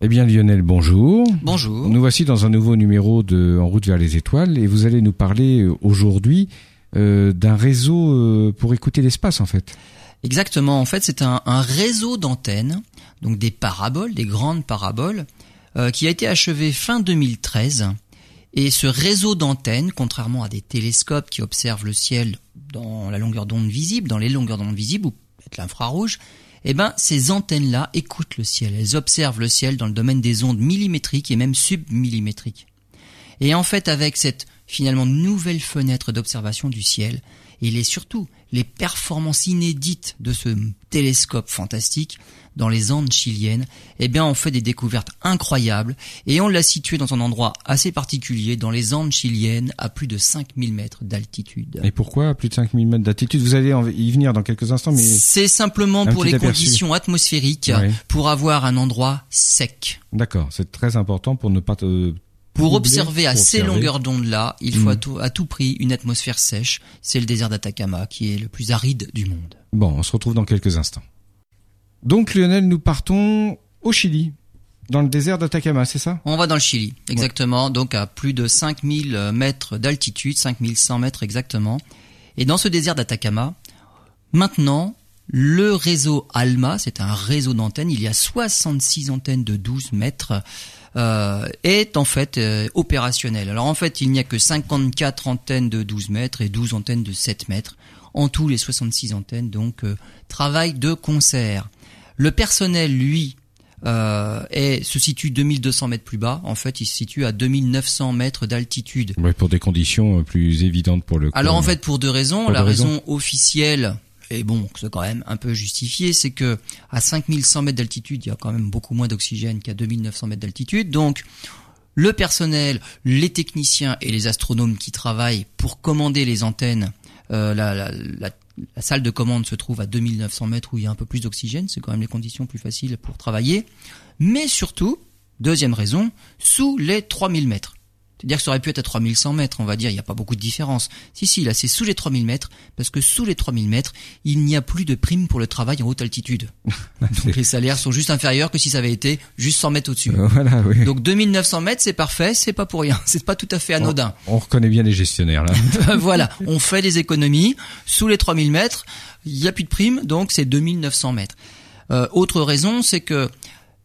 Eh bien Lionel, bonjour. Bonjour. Nous voici dans un nouveau numéro de En route vers les étoiles et vous allez nous parler euh, aujourd'hui euh, d'un réseau euh, pour écouter l'espace en fait. Exactement, en fait c'est un, un réseau d'antennes, donc des paraboles, des grandes paraboles, euh, qui a été achevé fin 2013. Et ce réseau d'antennes, contrairement à des télescopes qui observent le ciel dans la longueur d'onde visible, dans les longueurs d'onde visibles ou peut-être l'infrarouge, eh ben, ces antennes-là écoutent le ciel. Elles observent le ciel dans le domaine des ondes millimétriques et même submillimétriques. Et en fait, avec cette finalement nouvelle fenêtre d'observation du ciel, et les surtout les performances inédites de ce télescope fantastique dans les Andes chiliennes, eh bien on fait des découvertes incroyables et on l'a situé dans un endroit assez particulier dans les Andes chiliennes à plus de 5000 mètres d'altitude. Et pourquoi à plus de 5000 mètres d'altitude? Vous allez y venir dans quelques instants, mais c'est simplement pour les aperçu. conditions atmosphériques, oui. pour avoir un endroit sec. D'accord, c'est très important pour ne pas te pour observer à ces longueurs d'onde-là, il faut mmh. à, tout, à tout prix une atmosphère sèche. C'est le désert d'Atacama qui est le plus aride du monde. Bon, on se retrouve dans quelques instants. Donc Lionel, nous partons au Chili, dans le désert d'Atacama, c'est ça? On va dans le Chili, exactement. Ouais. Donc à plus de 5000 mètres d'altitude, 5100 mètres exactement. Et dans ce désert d'Atacama, maintenant, le réseau ALMA, c'est un réseau d'antennes, il y a 66 antennes de 12 mètres euh, est en fait euh, opérationnel. Alors en fait, il n'y a que 54 antennes de 12 mètres et 12 antennes de 7 mètres. En tout, les 66 antennes donc euh, travaillent de concert. Le personnel, lui, euh, est, se situe 2200 mètres plus bas. En fait, il se situe à 2900 mètres d'altitude. Ouais, pour des conditions plus évidentes pour le. Alors en fait, pour deux raisons. Pour La raison, raison officielle et bon, c'est quand même un peu justifié, c'est que à 5100 mètres d'altitude, il y a quand même beaucoup moins d'oxygène qu'à 2900 mètres d'altitude. Donc, le personnel, les techniciens et les astronomes qui travaillent pour commander les antennes, euh, la, salle de commande se trouve à 2900 mètres où il y a un peu plus d'oxygène, c'est quand même les conditions plus faciles pour travailler. Mais surtout, deuxième raison, sous les 3000 mètres. C'est-à-dire que ça aurait pu être à 3100 mètres, on va dire, il n'y a pas beaucoup de différence. Si, si, là, c'est sous les 3000 mètres, parce que sous les 3000 mètres, il n'y a plus de prime pour le travail en haute altitude. Donc les salaires sont juste inférieurs que si ça avait été juste 100 mètres au-dessus. Euh, voilà, oui. Donc 2900 mètres, c'est parfait, c'est pas pour rien, c'est pas tout à fait anodin. On, on reconnaît bien les gestionnaires, là. voilà, on fait des économies. Sous les 3000 mètres, il n'y a plus de prime, donc c'est 2900 mètres. Euh, autre raison, c'est que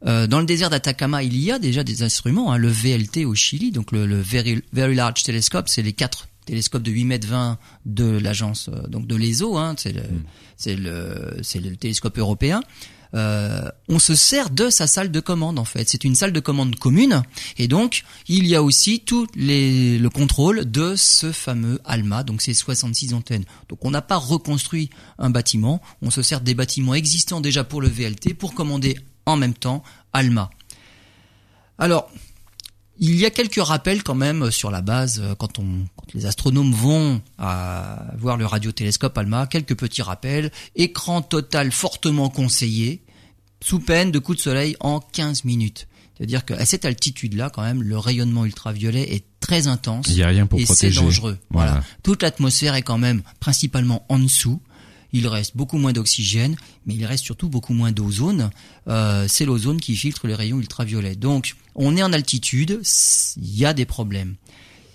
euh, dans le désert d'Atacama, il y a déjà des instruments, hein, le VLT au Chili, donc le, le Very, Very, Large Telescope, c'est les quatre télescopes de 8 mètres 20 de l'agence, euh, donc de l'ESO, hein, c'est le, mm. le, le télescope européen. Euh, on se sert de sa salle de commande en fait. C'est une salle de commande commune et donc il y a aussi tout les, le contrôle de ce fameux ALMA, donc ces 66 antennes. Donc on n'a pas reconstruit un bâtiment, on se sert des bâtiments existants déjà pour le VLT pour commander en même temps ALMA. Alors, il y a quelques rappels quand même sur la base quand, on, quand les astronomes vont à voir le radiotélescope ALMA, quelques petits rappels. Écran total fortement conseillé, sous peine de coups de soleil en 15 minutes. C'est-à-dire qu'à cette altitude-là, quand même, le rayonnement ultraviolet est très intense. Il n'y a rien pour et protéger. c'est dangereux. Voilà. voilà. Toute l'atmosphère est quand même principalement en dessous il reste beaucoup moins d'oxygène, mais il reste surtout beaucoup moins d'ozone. Euh, c'est l'ozone qui filtre les rayons ultraviolets. Donc, on est en altitude, il y a des problèmes.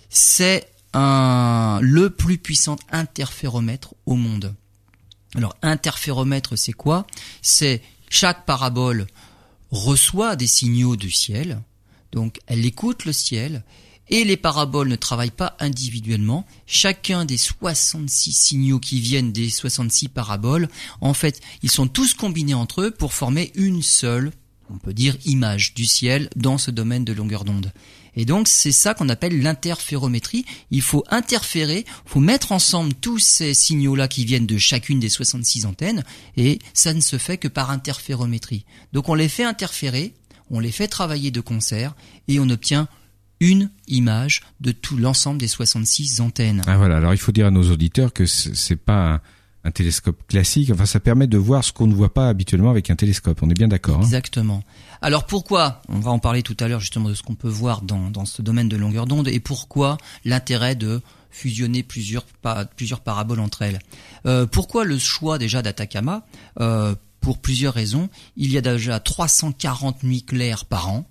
C'est le plus puissant interféromètre au monde. Alors, interféromètre, c'est quoi? C'est chaque parabole reçoit des signaux du ciel, donc elle écoute le ciel et les paraboles ne travaillent pas individuellement. Chacun des 66 signaux qui viennent des 66 paraboles, en fait, ils sont tous combinés entre eux pour former une seule, on peut dire, image du ciel dans ce domaine de longueur d'onde. Et donc, c'est ça qu'on appelle l'interférométrie. Il faut interférer, faut mettre ensemble tous ces signaux-là qui viennent de chacune des 66 antennes, et ça ne se fait que par interférométrie. Donc, on les fait interférer, on les fait travailler de concert, et on obtient une image de tout l'ensemble des 66 antennes. Ah voilà, alors il faut dire à nos auditeurs que c'est pas un, un, télescope classique, enfin ça permet de voir ce qu'on ne voit pas habituellement avec un télescope, on est bien d'accord. Exactement. Hein alors pourquoi, on va en parler tout à l'heure justement de ce qu'on peut voir dans, dans ce domaine de longueur d'onde, et pourquoi l'intérêt de fusionner plusieurs, pa plusieurs paraboles entre elles? Euh, pourquoi le choix déjà d'Atacama? Euh, pour plusieurs raisons. Il y a déjà 340 nuits claires par an.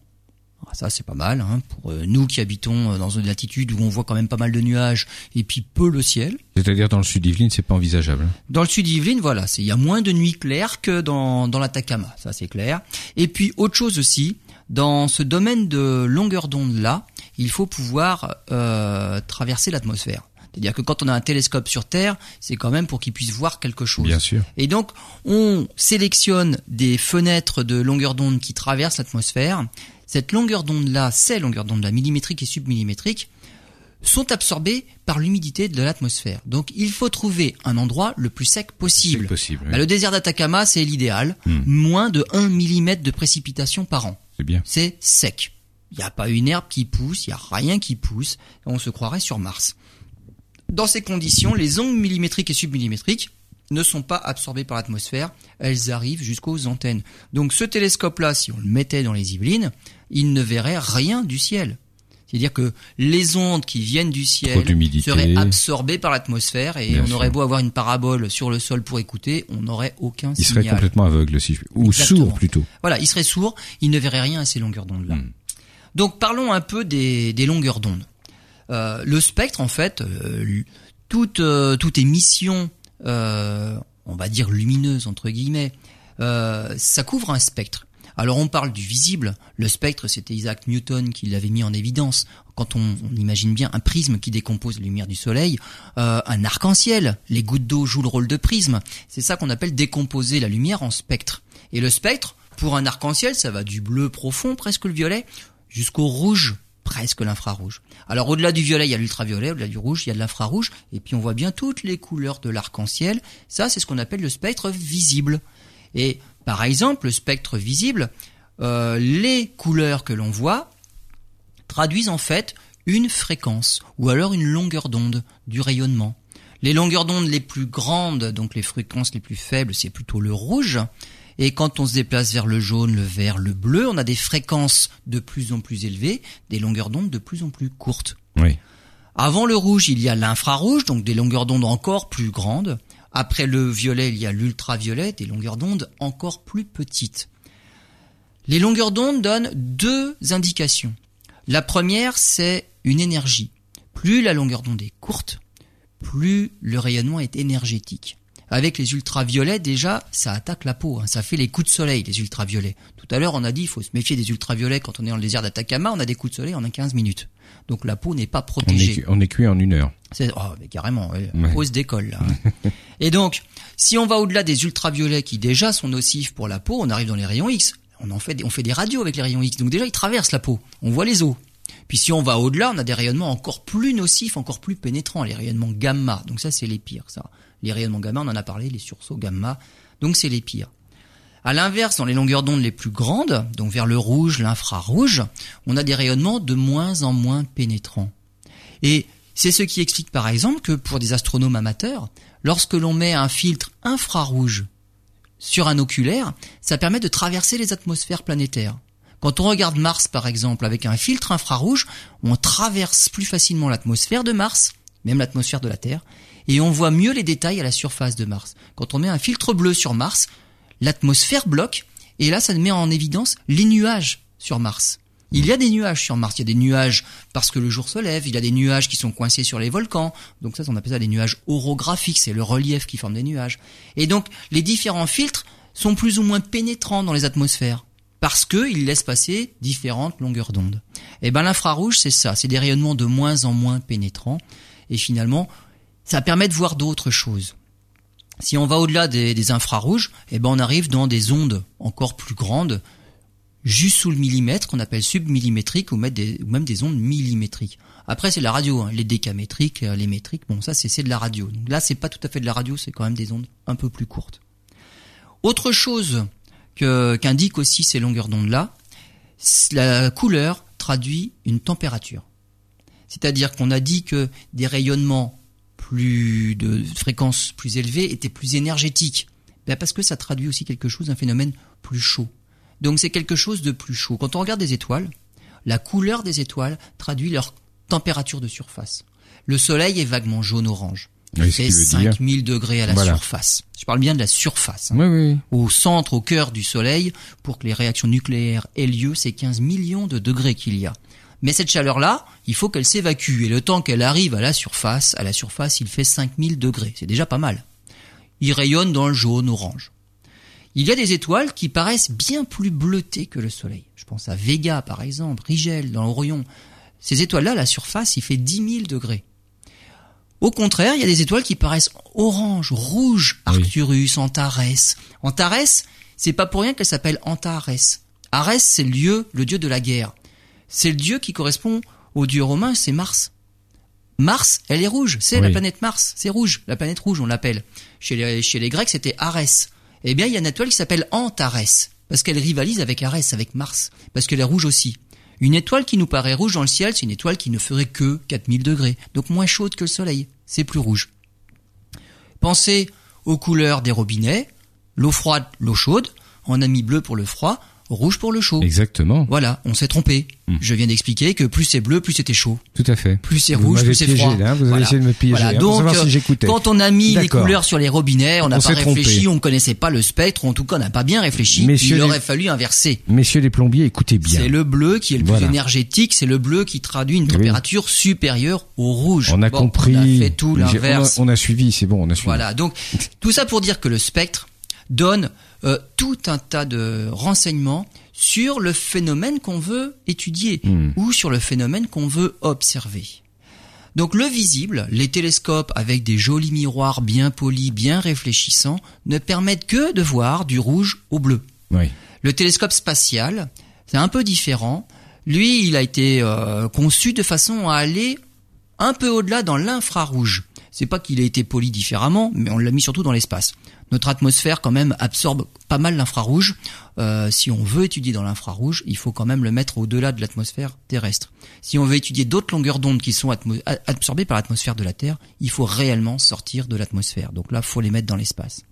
Ah, ça, c'est pas mal hein, pour euh, nous qui habitons euh, dans une latitude où on voit quand même pas mal de nuages et puis peu le ciel. C'est-à-dire dans le sud d'Yvelines, c'est pas envisageable. hein. Dans le sud d'Yvelines, voilà, c'est il y a moins de nuits claires que dans dans l'Atacama, ça c'est clair. Et puis autre chose aussi, dans ce domaine de longueur d'onde là, il faut pouvoir euh, traverser l'atmosphère. C'est-à-dire que quand on a un télescope sur Terre, c'est quand même pour qu'il puisse voir quelque chose. Bien sûr. Et donc, on sélectionne des fenêtres de longueur d'onde qui traversent l'atmosphère. Cette longueur d'onde-là, ces longueurs d'onde-là, millimétriques et submillimétriques, sont absorbées par l'humidité de l'atmosphère. Donc, il faut trouver un endroit le plus sec possible. C'est possible. oui. Bah, le désert d'Atacama, c'est l'idéal. Hmm. Moins de 1 mm de précipitation par an. C'est bien. C'est sec. Il n'y a pas une herbe qui pousse, il n'y a rien qui pousse. On se croirait sur Mars. Dans ces conditions, les ondes millimétriques et submillimétriques ne sont pas absorbées par l'atmosphère, elles arrivent jusqu'aux antennes. Donc ce télescope-là, si on le mettait dans les Yvelines, il ne verrait rien du ciel. C'est-à-dire que les ondes qui viennent du ciel seraient absorbées par l'atmosphère et Bien on sûr. aurait beau avoir une parabole sur le sol pour écouter, on n'aurait aucun Il serait signal. complètement aveugle, si je... ou Exactement. sourd plutôt. Voilà, il serait sourd, il ne verrait rien à ces longueurs d'onde-là. Hmm. Donc parlons un peu des, des longueurs d'onde. Euh, le spectre, en fait, euh, toute, euh, toute émission, euh, on va dire lumineuse entre guillemets, euh, ça couvre un spectre. Alors on parle du visible. Le spectre, c'était Isaac Newton qui l'avait mis en évidence. Quand on, imagine bien un prisme qui décompose la lumière du soleil, euh, un arc-en-ciel, les gouttes d'eau jouent le rôle de prisme. C'est ça qu'on appelle décomposer la lumière en spectre. Et le spectre, pour un arc-en-ciel, ça va du bleu profond, presque le violet, jusqu'au rouge, presque l'infrarouge. Alors au-delà du violet, il y a l'ultraviolet, au-delà du rouge, il y a l'infrarouge, et puis on voit bien toutes les couleurs de l'arc-en-ciel. Ça, c'est ce qu'on appelle le spectre visible. Et par exemple, le spectre visible, euh, les couleurs que l'on voit traduisent en fait une fréquence ou alors une longueur d'onde du rayonnement. Les longueurs d'onde les plus grandes, donc les fréquences les plus faibles, c'est plutôt le rouge. Et quand on se déplace vers le jaune, le vert, le bleu, on a des fréquences de plus en plus élevées, des longueurs d'onde de plus en plus courtes. Oui. Avant le rouge, il y a l'infrarouge, donc des longueurs d'onde encore plus grandes. Après le violet, il y a l'ultraviolet, des longueurs d'onde encore plus petites. Les longueurs d'onde donnent deux indications. La première, c'est une énergie. Plus la longueur d'onde est courte, plus le rayonnement est énergétique. Avec les ultraviolets, déjà, ça attaque la peau. hein. Ça fait les coups de soleil, les ultraviolets. Tout à l'heure, on a dit, il faut se méfier des ultraviolets quand on est dans le désert d'Atacama. On a des coups de soleil en a 15 minutes. Donc la peau n'est pas On est, protégée. on est cuit en une heure. C'est oh, mais carrément, ouais, Ouais. pose d'école là. Et donc, si on va au-delà des ultraviolets qui déjà sont nocifs pour la peau, on arrive dans les rayons X. On en fait, des- on fait des radios avec les rayons X. Donc déjà, ils traversent la peau. On voit les os. Puis si on va au-delà, on a des rayonnements encore plus nocifs, encore plus pénétrants, les rayonnements gamma. Donc ça, c'est les pires, ça. Les rayonnements gamma, on en a parlé, les sursauts gamma. Donc c'est les pires. À l'inverse, dans les longueurs d'onde les plus grandes, donc vers le rouge, l'infrarouge, on a des rayonnements de moins en moins pénétrants. Et c'est ce qui explique par exemple que pour des astronomes amateurs, lorsque l'on met un filtre infrarouge sur un oculaire, ça permet de traverser les atmosphères planétaires. Quand on regarde Mars par exemple avec un filtre infrarouge, on traverse plus facilement l'atmosphère de Mars, même l'atmosphère de la Terre, et on voit mieux les détails à la surface de Mars. Quand on met un filtre bleu sur Mars, l'atmosphère bloque, et là ça met en évidence les nuages sur Mars. Il y a des nuages sur Mars. Il y a des nuages parce que le jour se lève. Il y a des nuages qui sont coincés sur les volcans. Donc ça, on appelle ça des nuages orographiques. C'est le relief qui forme des nuages. Et donc, les différents filtres sont plus ou moins pénétrants dans les atmosphères parce qu'ils laissent passer différentes longueurs d'onde. Et ben, l'infrarouge, c'est ça. C'est des rayonnements de moins en moins pénétrants. Et finalement, ça permet de voir d'autres choses. Si on va au-delà des, infrarouges, eh ben on arrive dans des ondes encore plus grandes, juste sous le millimètre, qu'on appelle submillimétriques ou, même des ondes millimétriques. Après, c'est la radio, hein, les décamétriques, euh, les métriques, bon, ça, c'est de la radio. Donc là, c'est pas tout à fait de la radio, c'est quand même des ondes un peu plus courtes. Autre chose que- qu'indiquent aussi ces longueurs d'onde-là, la couleur traduit une température. C'est-à-dire qu'on a dit que des rayonnements plus de fréquences plus élevées étaient plus énergétiques. Ben parce que ça traduit aussi quelque chose, un phénomène plus chaud. Donc c'est quelque chose de plus chaud. Quand on regarde des étoiles, la couleur des étoiles traduit leur température de surface. Le soleil est vaguement jaune-orange. Oui, ce fait qui veut dire. 5000 degrés à la Voilà. surface. Je parle bien de la surface. hein. Oui, oui. Au centre, au cœur du Soleil, pour que les réactions nucléaires aient lieu, c'est 15 millions de degrés qu'il y a. Mais cette chaleur-là, il faut qu'elle s'évacue. Et le temps qu'elle arrive à la surface, à la surface, il fait 5000 degrés. C'est déjà pas mal. Il rayonne dans le jaune, orange. Il y a des étoiles qui paraissent bien plus bleutées que le Soleil. Je pense à Vega, par exemple, Rigel, dans l'Orion. Ces étoiles-là, la surface, il fait 10 000 degrés. Au contraire, il y a des étoiles qui paraissent orange, rouge, Oui. Arcturus, Antares. Antares, c'est pas pour rien qu'elle s'appelle Antares. Arès, c'est le dieu, le dieu de la guerre. C'est le dieu qui correspond au dieu romain, c'est Mars. Mars, elle est rouge, c'est la planète Mars, c'est rouge, la planète rouge, on l'appelle. Chez les, chez les Grecs, c'était Arès. Eh bien, il y a une étoile qui s'appelle Antares, parce qu'elle rivalise avec Arès, avec Mars, parce qu'elle est rouge aussi. Une étoile qui nous paraît rouge dans le ciel, c'est une étoile qui ne ferait que 4000 degrés, donc moins chaude que le soleil, c'est plus rouge. Pensez aux couleurs des robinets, l'eau froide, l'eau chaude, on a mis bleu pour le froid, rouge pour le chaud. Exactement. Voilà, on s'est trompé. Hmm. Je viens d'expliquer que plus c'est bleu, plus c'était chaud. Tout à fait. Plus c'est rouge, plus c'est froid. là, vous avez Voilà. essayé de me piéger, Voilà. hein, Donc, euh, si j'écoutais. quand on a mis les couleurs sur les robinets, on n'a pas trompé. réfléchi, on ne connaissait pas le spectre, en tout cas on n'a pas bien réfléchi. Messieurs Il les- aurait fallu inverser. Messieurs les plombiers, écoutez bien. C'est le bleu qui est le plus Voilà. énergétique, c'est le bleu qui traduit une Oui. température supérieure au rouge. On a Bon, compris. On a fait tout l'inverse. On a suivi, c'est bon, on a suivi. Voilà, donc tout ça pour dire que le spectre donne euh, tout un tas de renseignements sur le phénomène qu'on veut étudier Hmm. ou sur le phénomène qu'on veut observer. Donc le visible, les télescopes avec des jolis miroirs bien polis, bien réfléchissants, ne permettent que de voir du rouge au bleu. Oui. Le télescope spatial, c'est un peu différent. Lui, il a été euh, conçu de façon à aller un peu au-delà dans l'infrarouge. C'est pas qu'il a été poli différemment, mais on l'a mis surtout dans l'espace. Notre atmosphère, quand même, absorbe pas mal l'infrarouge. Euh, si on veut étudier dans l'infrarouge, il faut quand même le mettre au-delà de l'atmosphère terrestre. Si on veut étudier d'autres longueurs d'onde qui sont absorbées par l'atmosphère de la Terre, il faut réellement sortir de l'atmosphère. Donc là, faut les mettre dans l'espace.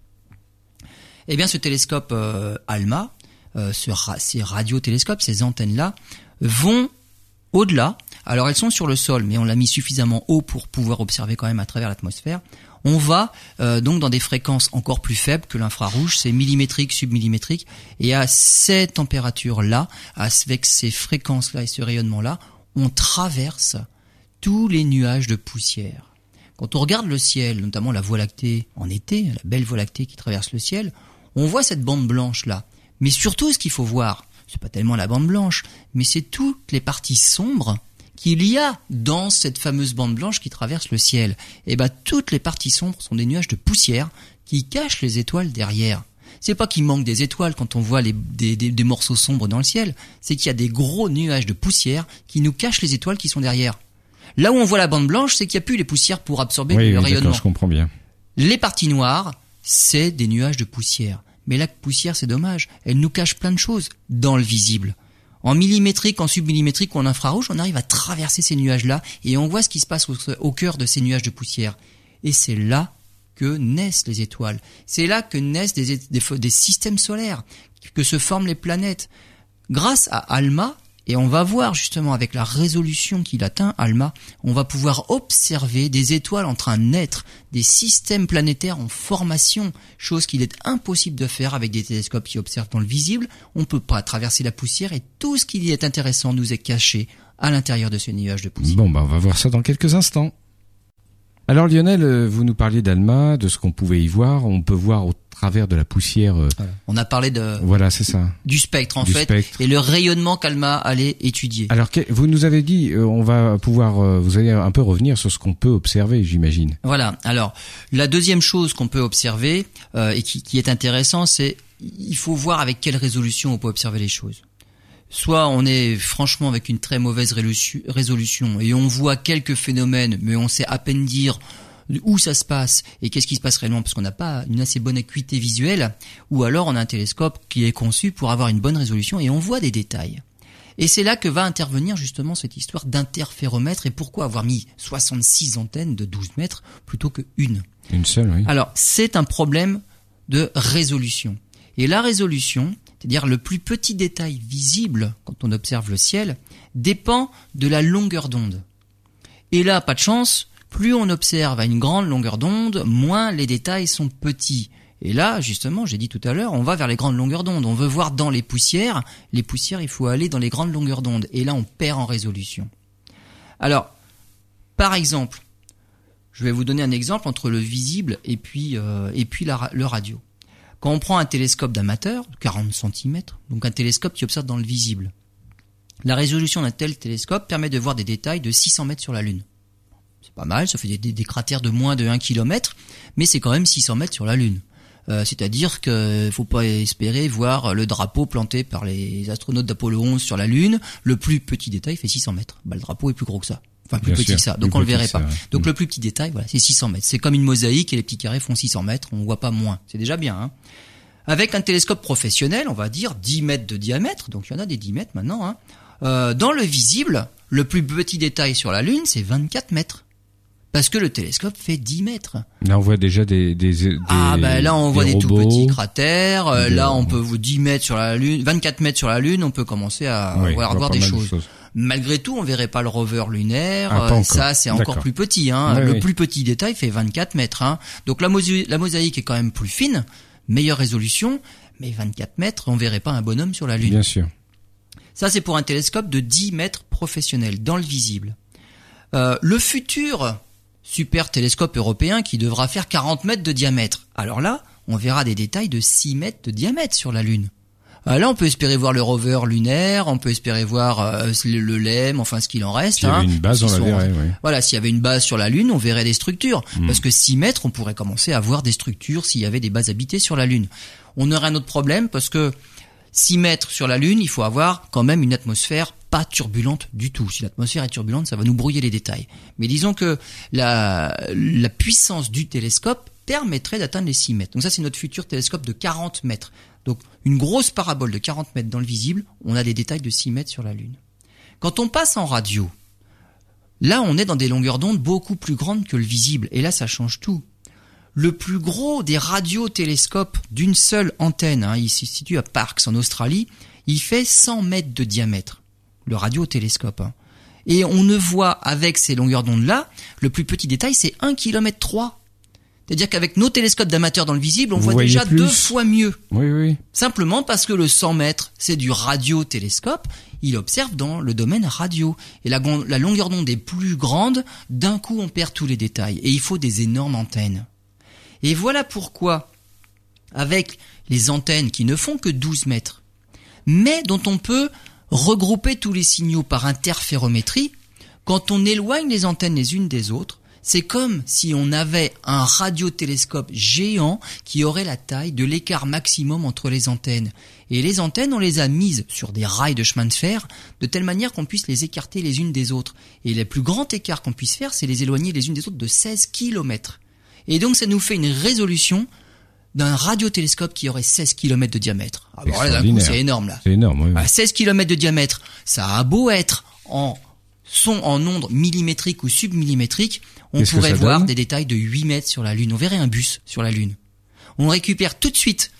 Eh bien, ce télescope euh, ALMA, euh, ce ces radiotélescopes, ces antennes-là, vont au-delà. Alors, elles sont sur le sol, mais on l'a mis suffisamment haut pour pouvoir observer quand même à travers l'atmosphère. On va euh, donc dans des fréquences encore plus faibles que l'infrarouge, c'est millimétrique, submillimétrique, et à ces températures-là, avec ces fréquences-là et ce rayonnement-là, on traverse tous les nuages de poussière. Quand on regarde le ciel, notamment la Voie lactée en été, la belle Voie lactée qui traverse le ciel, on voit cette bande blanche là. Mais surtout, ce qu'il faut voir, c'est pas tellement la bande blanche, mais c'est toutes les parties sombres qu'il y a dans cette fameuse bande blanche qui traverse le ciel. Et ben, toutes les parties sombres sont des nuages de poussière qui cachent les étoiles derrière. C'est pas qu'il manque des étoiles quand on voit les, des, des- des morceaux sombres dans le ciel, c'est qu'il y a des gros nuages de poussière qui nous cachent les étoiles qui sont derrière. Là où on voit la bande blanche, c'est qu'il n'y a plus les poussières pour absorber Oui, le oui, rayonnement. je comprends bien. Les parties noires, c'est des nuages de poussière. Mais la poussière, c'est dommage. Elle nous cache plein de choses dans le visible. En millimétrique, en submillimétrique ou en infrarouge, on arrive à traverser ces nuages-là et on voit ce qui se passe au, cœur de ces nuages de poussière. Et c'est là que naissent les étoiles. C'est là que naissent des systèmes solaires, que se forment les planètes. Grâce à ALMA, et on va voir justement avec la résolution qu'il atteint, ALMA, on va pouvoir observer des étoiles en train de naître, des systèmes planétaires en formation, chose qu'il est impossible de faire avec des télescopes qui observent dans le visible. On ne peut pas traverser la poussière et tout ce qui y est intéressant nous est caché à l'intérieur de ce nuage de poussière. Bon, bah, on va voir ça dans quelques instants. Alors Lionel, euh, vous nous parliez d'Alma, de ce qu'on pouvait y voir. On peut voir au travers de la poussière. euh, On a parlé de, Voilà, c'est ça. du spectre en Du fait spectre. et le rayonnement qu'Alma allait étudier. Alors, vous nous avez dit, euh, on va pouvoir, vous allez un peu revenir sur ce qu'on peut observer, j'imagine. Voilà. Alors, la deuxième chose qu'on peut observer euh, et qui, qui est intéressant, c'est il faut voir avec quelle résolution on peut observer les choses. Soit on est franchement avec une très mauvaise résolution et on voit quelques phénomènes, mais on sait à peine dire où ça se passe et qu'est-ce qui se passe réellement parce qu'on n'a pas une assez bonne acuité visuelle, ou alors on a un télescope qui est conçu pour avoir une bonne résolution et on voit des détails. Et c'est là que va intervenir justement cette histoire d'interféromètre et pourquoi avoir mis 66 antennes de 12 mètres plutôt que une. Une seule, oui. Alors, c'est un problème de résolution. Et la résolution, c'est-à-dire le plus petit détail visible quand on observe le ciel, dépend de la longueur d'onde. Et là, pas de chance, plus on observe à une grande longueur d'onde, moins les détails sont petits. Et là, justement, j'ai dit tout à l'heure, on va vers les grandes longueurs d'onde. On veut voir dans les poussières. Les poussières, il faut aller dans les grandes longueurs d'onde. Et là, on perd en résolution. Alors, par exemple, je vais vous donner un exemple entre le visible et puis, euh, et puis le radio. Quand on prend un télescope d'amateur, 40 cm, donc un télescope qui observe dans le visible, la résolution d'un tel télescope permet de voir des détails de 600 mètres sur la Lune. C'est pas mal, ça fait des, cratères de moins de 1 km, mais c'est quand même 600 mètres sur la Lune. Euh, C'est-à-dire qu'il faut pas espérer voir le drapeau planté par les astronautes d'Apollo 11 sur la Lune. Le plus petit détail fait 600 mètres. Bah, le drapeau est plus gros que ça. Enfin, plus Bien petit sûr, que ça. Donc on le verrait ça, pas. ouais. Donc Mm. le plus petit détail, voilà, c'est 600 mètres. C'est comme une mosaïque et les petits carrés font 600 mètres. On voit pas moins. C'est déjà bien. Hein. Avec un télescope professionnel, on va dire 10 mètres de diamètre. Donc il y en a des 10 mètres maintenant. Hein. Euh, dans le visible, le plus petit détail sur la Lune, c'est 24 mètres. Parce que le télescope fait 10 mètres. Là, on voit déjà des, des, des Ah ben là on voit des, tout robots. petits cratères. Euh, Des- là on peut vous 10 mètres sur la lune, 24 mètres sur la lune, on peut commencer à Oui, voir, des choses. Malgré tout, on verrait pas le rover lunaire. Ah, euh, ça c'est encore plus petit. Hein. Oui, le oui. plus petit détail fait 24 mètres. Hein. Donc la mosaïque est quand même plus fine, meilleure résolution, mais 24 mètres, on verrait pas un bonhomme sur la lune. Bien sûr. Ça, c'est pour un télescope de 10 mètres professionnel, dans le visible. Euh, le futur super télescope européen qui devra faire 40 mètres de diamètre. Alors là, on verra des détails de 6 mètres de diamètre sur la Lune. Euh, là, on peut espérer voir le rover lunaire, on peut espérer voir euh, le, le LEM, enfin ce qu'il en reste. S'il y hein. avait une base, on la verrait. Voilà, s'il y avait une base sur la Lune, on verrait des structures. Hmm. Parce que 6 mètres, on pourrait commencer à voir des structures s'il y avait des bases habitées sur la Lune. On aurait un autre problème parce que 6 mètres sur la Lune, il faut avoir quand même une atmosphère pas turbulente du tout. Si l'atmosphère est turbulente, ça va nous brouiller les détails. Mais disons que la, la puissance du télescope permettrait d'atteindre les 6 mètres. Donc ça, c'est notre futur télescope de 40 mètres. Donc une grosse parabole de 40 mètres dans le visible, on a des détails de 6 mètres sur la Lune. Quand on passe en radio, là on est dans des longueurs d'onde beaucoup plus grandes que le visible, et là ça change tout. Le plus gros des radiotélescopes d'une seule antenne, hein, il se situe à Parkes en Australie, il fait 100 mètres de diamètre, le radiotélescope. hein. Et on ne voit avec ces longueurs d'onde-là, le plus petit détail c'est 1 km 3. C'est-à-dire qu'avec nos télescopes d'amateurs dans le visible, on Vous voit déjà plus. deux fois mieux. Oui, oui. Simplement parce que le 100 mètres, c'est du radiotélescope, il observe dans le domaine radio. Et la longueur d'onde est plus grande, d'un coup on perd tous les détails. Et il faut des énormes antennes. Et voilà pourquoi, avec les antennes qui ne font que 12 mètres, mais dont on peut regrouper tous les signaux par interférométrie, quand on éloigne les antennes les unes des autres, c'est comme si on avait un radiotélescope géant qui aurait la taille de l'écart maximum entre les antennes. Et les antennes, on les a mises sur des rails de chemin de fer de telle manière qu'on puisse les écarter les unes des autres. Et le plus grand écart qu'on puisse faire, c'est les éloigner les unes des autres de 16 km. Et donc ça nous fait une résolution d'un radiotélescope qui aurait 16 km de diamètre. Ah, bon, là, d'un coup, c'est énorme là. C'est énorme, oui. À 16 km de diamètre, ça a beau être en son en ondes millimétriques ou submillimétriques, on pourrait voir des détails de 8 mètres sur la Lune. On verrait un bus sur la Lune. On récupère tout de suite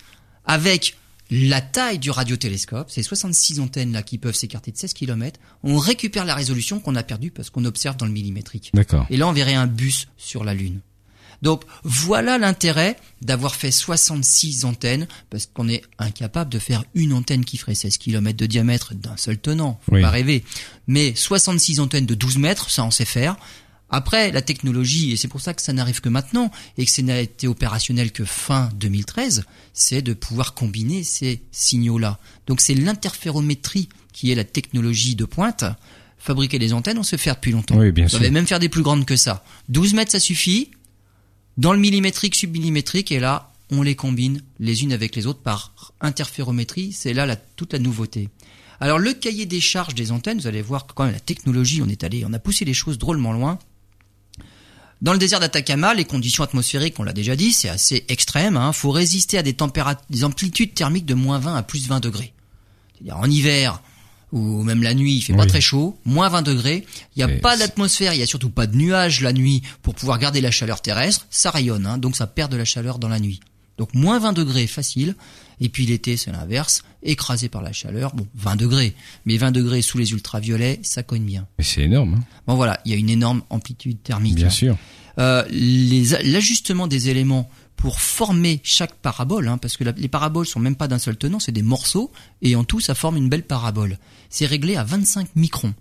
avec la taille du radiotélescope, ces 66 antennes là qui peuvent s'écarter de 16 km, on récupère la résolution qu'on a perdue parce qu'on observe dans le millimétrique. D'accord. Et là, on verrait un bus sur la Lune. Donc voilà l'intérêt d'avoir fait 66 antennes, parce qu'on est incapable de faire une antenne qui ferait 16 km de diamètre d'un seul tenant, faut Oui. pas rêver. Mais 66 antennes de 12 mètres, ça on sait faire. Après, la technologie, et c'est pour ça que ça n'arrive que maintenant, et que ça n'a été opérationnel que fin 2013, c'est de pouvoir combiner ces signaux-là. Donc c'est l'interférométrie qui est la technologie de pointe. Fabriquer des antennes, on se fait depuis longtemps. Oui, bien On sûr. savait même faire des plus grandes que ça. 12 mètres, ça suffit. Dans le millimétrique, submillimétrique, et là, on les combine les unes avec les autres par interférométrie. C'est là toute la nouveauté. Alors, le cahier des charges des antennes, vous allez voir que quand même la technologie, on est allé, on a poussé les choses drôlement loin. Dans le désert d'Atacama, les conditions atmosphériques, on l'a déjà dit, c'est assez extrême. Il faut résister à des, des amplitudes thermiques de moins 20 à plus 20 degrés. C'est-à-dire en hiver, ou même la nuit, il fait pas très chaud, moins 20 degrés. Il n'y a Et pas d'atmosphère, il y a surtout pas de nuages la nuit pour pouvoir garder la chaleur terrestre. Ça rayonne, hein, donc ça perd de la chaleur dans la nuit. Donc moins 20 degrés facile. Et puis l'été, c'est l'inverse, écrasé par la chaleur. Bon, 20 degrés. Mais 20 degrés sous les ultraviolets, ça cogne bien. Mais c'est énorme. Hein bon voilà, il y a une énorme amplitude thermique. Bien sûr. Euh, L'ajustement des éléments pour former chaque parabole, hein, parce que les paraboles sont même pas d'un seul tenant, c'est des morceaux, et en tout, ça forme une belle parabole. C'est réglé à 25 microns.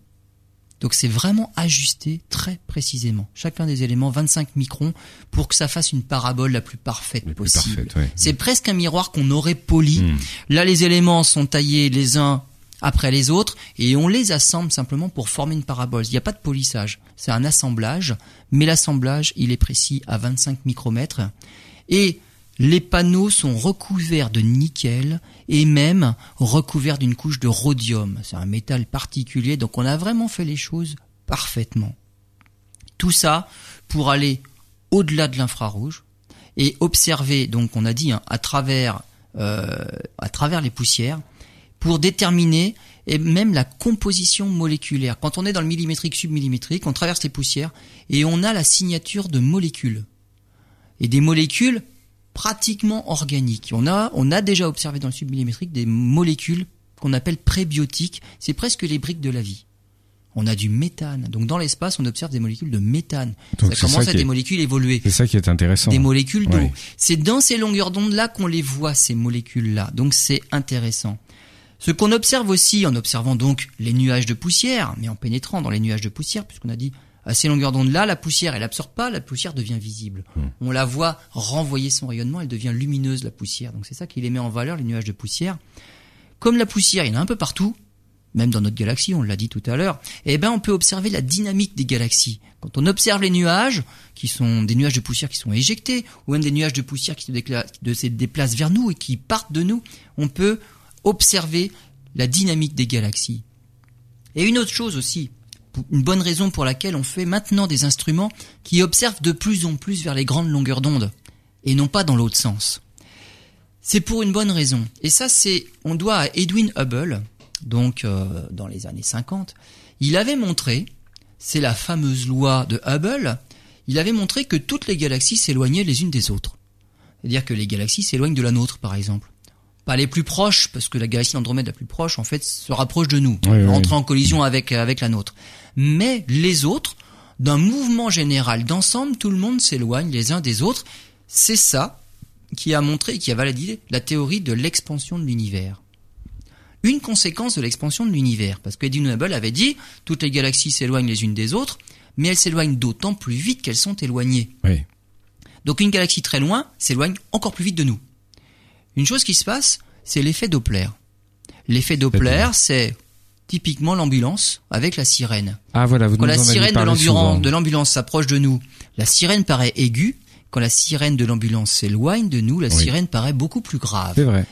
Donc c'est vraiment ajusté très précisément. Chacun des éléments 25 microns pour que ça fasse une parabole la plus parfaite possible. C'est presque un miroir qu'on aurait poli. Hmm. Là les éléments sont taillés les uns après les autres et on les assemble simplement pour former une parabole. Il n'y a pas de polissage, c'est un assemblage, mais l'assemblage il est précis à 25 micromètres et les panneaux sont recouverts de nickel et même recouverts d'une couche de rhodium. C'est un métal particulier, donc on a vraiment fait les choses parfaitement. Tout ça pour aller au-delà de l'infrarouge et observer, donc on a dit, hein, à travers euh, à travers les poussières, pour déterminer et même la composition moléculaire. Quand on est dans le millimétrique submillimétrique, on traverse les poussières et on a la signature de molécules. Et des molécules pratiquement organiques. On a, on a déjà observé dans le submillimétrique des molécules qu'on appelle prébiotiques. C'est presque les briques de la vie. On a du méthane. Donc dans l'espace, on observe des molécules de méthane. ça commence à des molécules évoluées. C'est ça qui est intéressant. Des molécules d'eau. C'est dans ces longueurs d'onde-là qu'on les voit, ces molécules-là. Donc c'est intéressant. Ce qu'on observe aussi en observant donc les nuages de poussière, mais en pénétrant dans les nuages de poussière, puisqu'on a dit à ces longueurs d'onde-là, la poussière, elle absorbe pas, la poussière devient visible. Hmm. On la voit renvoyer son rayonnement, elle devient lumineuse, la poussière. Donc c'est ça qui les met en valeur, les nuages de poussière. Comme la poussière, il y en a un peu partout, même dans notre galaxie, on l'a dit tout à l'heure, eh ben on peut observer la dynamique des galaxies. Quand on observe les nuages, qui sont des nuages de poussière qui sont éjectés, ou même des nuages de poussière qui se déplacent vers nous et qui partent de nous, on peut observer la dynamique des galaxies. Et une autre chose aussi, une bonne raison pour laquelle on fait maintenant des instruments qui observent de plus en plus vers les grandes longueurs d'onde et non pas dans l'autre sens. C'est pour une bonne raison. Et ça, c'est, on doit à Edwin Hubble, donc euh, dans les années 50. Il avait montré, c'est la fameuse loi de Hubble, il avait montré que toutes les galaxies s'éloignaient les unes des autres. C'est-à-dire que les galaxies s'éloignent de la nôtre, par exemple pas les plus proches, parce que la galaxie d'Andromède la plus proche, en fait, se rapproche de nous, oui, entre en collision avec avec la nôtre. Mais les autres, d'un mouvement général d'ensemble, tout le monde s'éloigne les uns des autres. C'est ça qui a montré et qui a validé la théorie de l'expansion de l'univers. Une conséquence de l'expansion de l'univers, parce que Edwin Hubble avait dit toutes les galaxies s'éloignent les unes des autres, mais elles s'éloignent d'autant plus vite qu'elles sont éloignées. Oui. Donc une galaxie très loin s'éloigne encore plus vite de nous. Une chose qui se passe, c'est l'effet Doppler. L'effet Doppler, c'est typiquement l'ambulance avec la sirène. Ah voilà, vous Quand la sirène de l'ambulance s'approche de nous, la sirène paraît aiguë. Quand la sirène de l'ambulance s'éloigne de nous, la sirène paraît beaucoup plus grave. C'est vrai.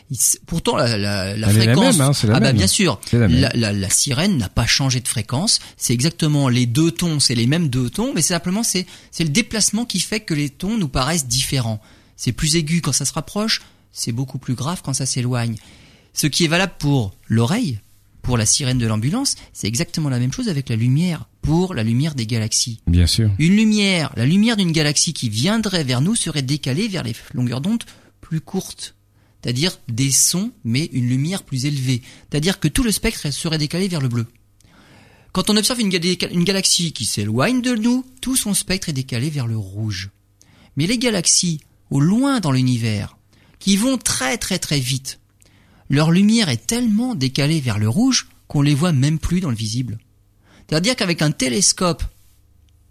pourtant, la, la, la fréquence, la même, hein, ah bah bien sûr, la, la, sirène n'a pas changé de fréquence. C'est exactement les deux tons, c'est les mêmes deux tons, mais simplement c'est c'est le déplacement qui fait que les tons nous paraissent différents. C'est plus aigu quand ça se rapproche, c'est beaucoup plus grave quand ça s'éloigne. Ce qui est valable pour l'oreille, pour la sirène de l'ambulance, c'est exactement la même chose avec la lumière, pour la lumière des galaxies. Bien sûr. Une lumière, la lumière d'une galaxie qui viendrait vers nous serait décalée vers les longueurs d'onde plus courtes. C'est-à-dire des sons, mais une lumière plus élevée. C'est-à-dire que tout le spectre serait décalé vers le bleu. Quand on observe une, une galaxie qui s'éloigne de nous, tout son spectre est décalé vers le rouge. Mais les galaxies, au loin dans l'univers, qui vont très très très vite. Leur lumière est tellement décalée vers le rouge qu'on les voit même plus dans le visible. C'est-à-dire qu'avec un télescope,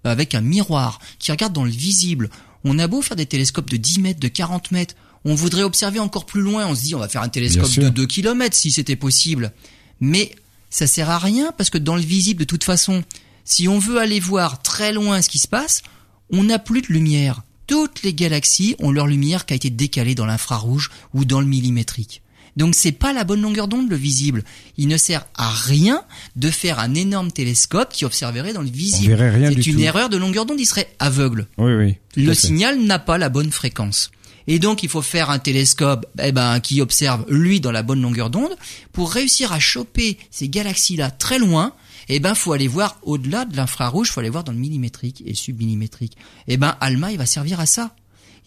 avec un miroir qui regarde dans le visible, on a beau faire des télescopes de 10 mètres, de 40 mètres, on voudrait observer encore plus loin, on se dit on va faire un télescope de 2 km si c'était possible. Mais ça sert à rien parce que dans le visible de toute façon, si on veut aller voir très loin ce qui se passe, on n'a plus de lumière toutes les galaxies ont leur lumière qui a été décalée dans l'infrarouge ou dans le millimétrique. Donc c'est pas la bonne longueur d'onde le visible. Il ne sert à rien de faire un énorme télescope qui observerait dans le visible. C'est une erreur de longueur d'onde, il serait aveugle. Oui, oui. Le signal n'a pas la bonne fréquence. Et donc il faut faire un télescope eh ben, qui observe lui dans la bonne longueur d'onde pour réussir à choper ces galaxies-là très loin eh ben faut aller voir au-delà de l'infrarouge, faut aller voir dans le millimétrique et submillimétrique. Eh ben Alma il va servir à ça.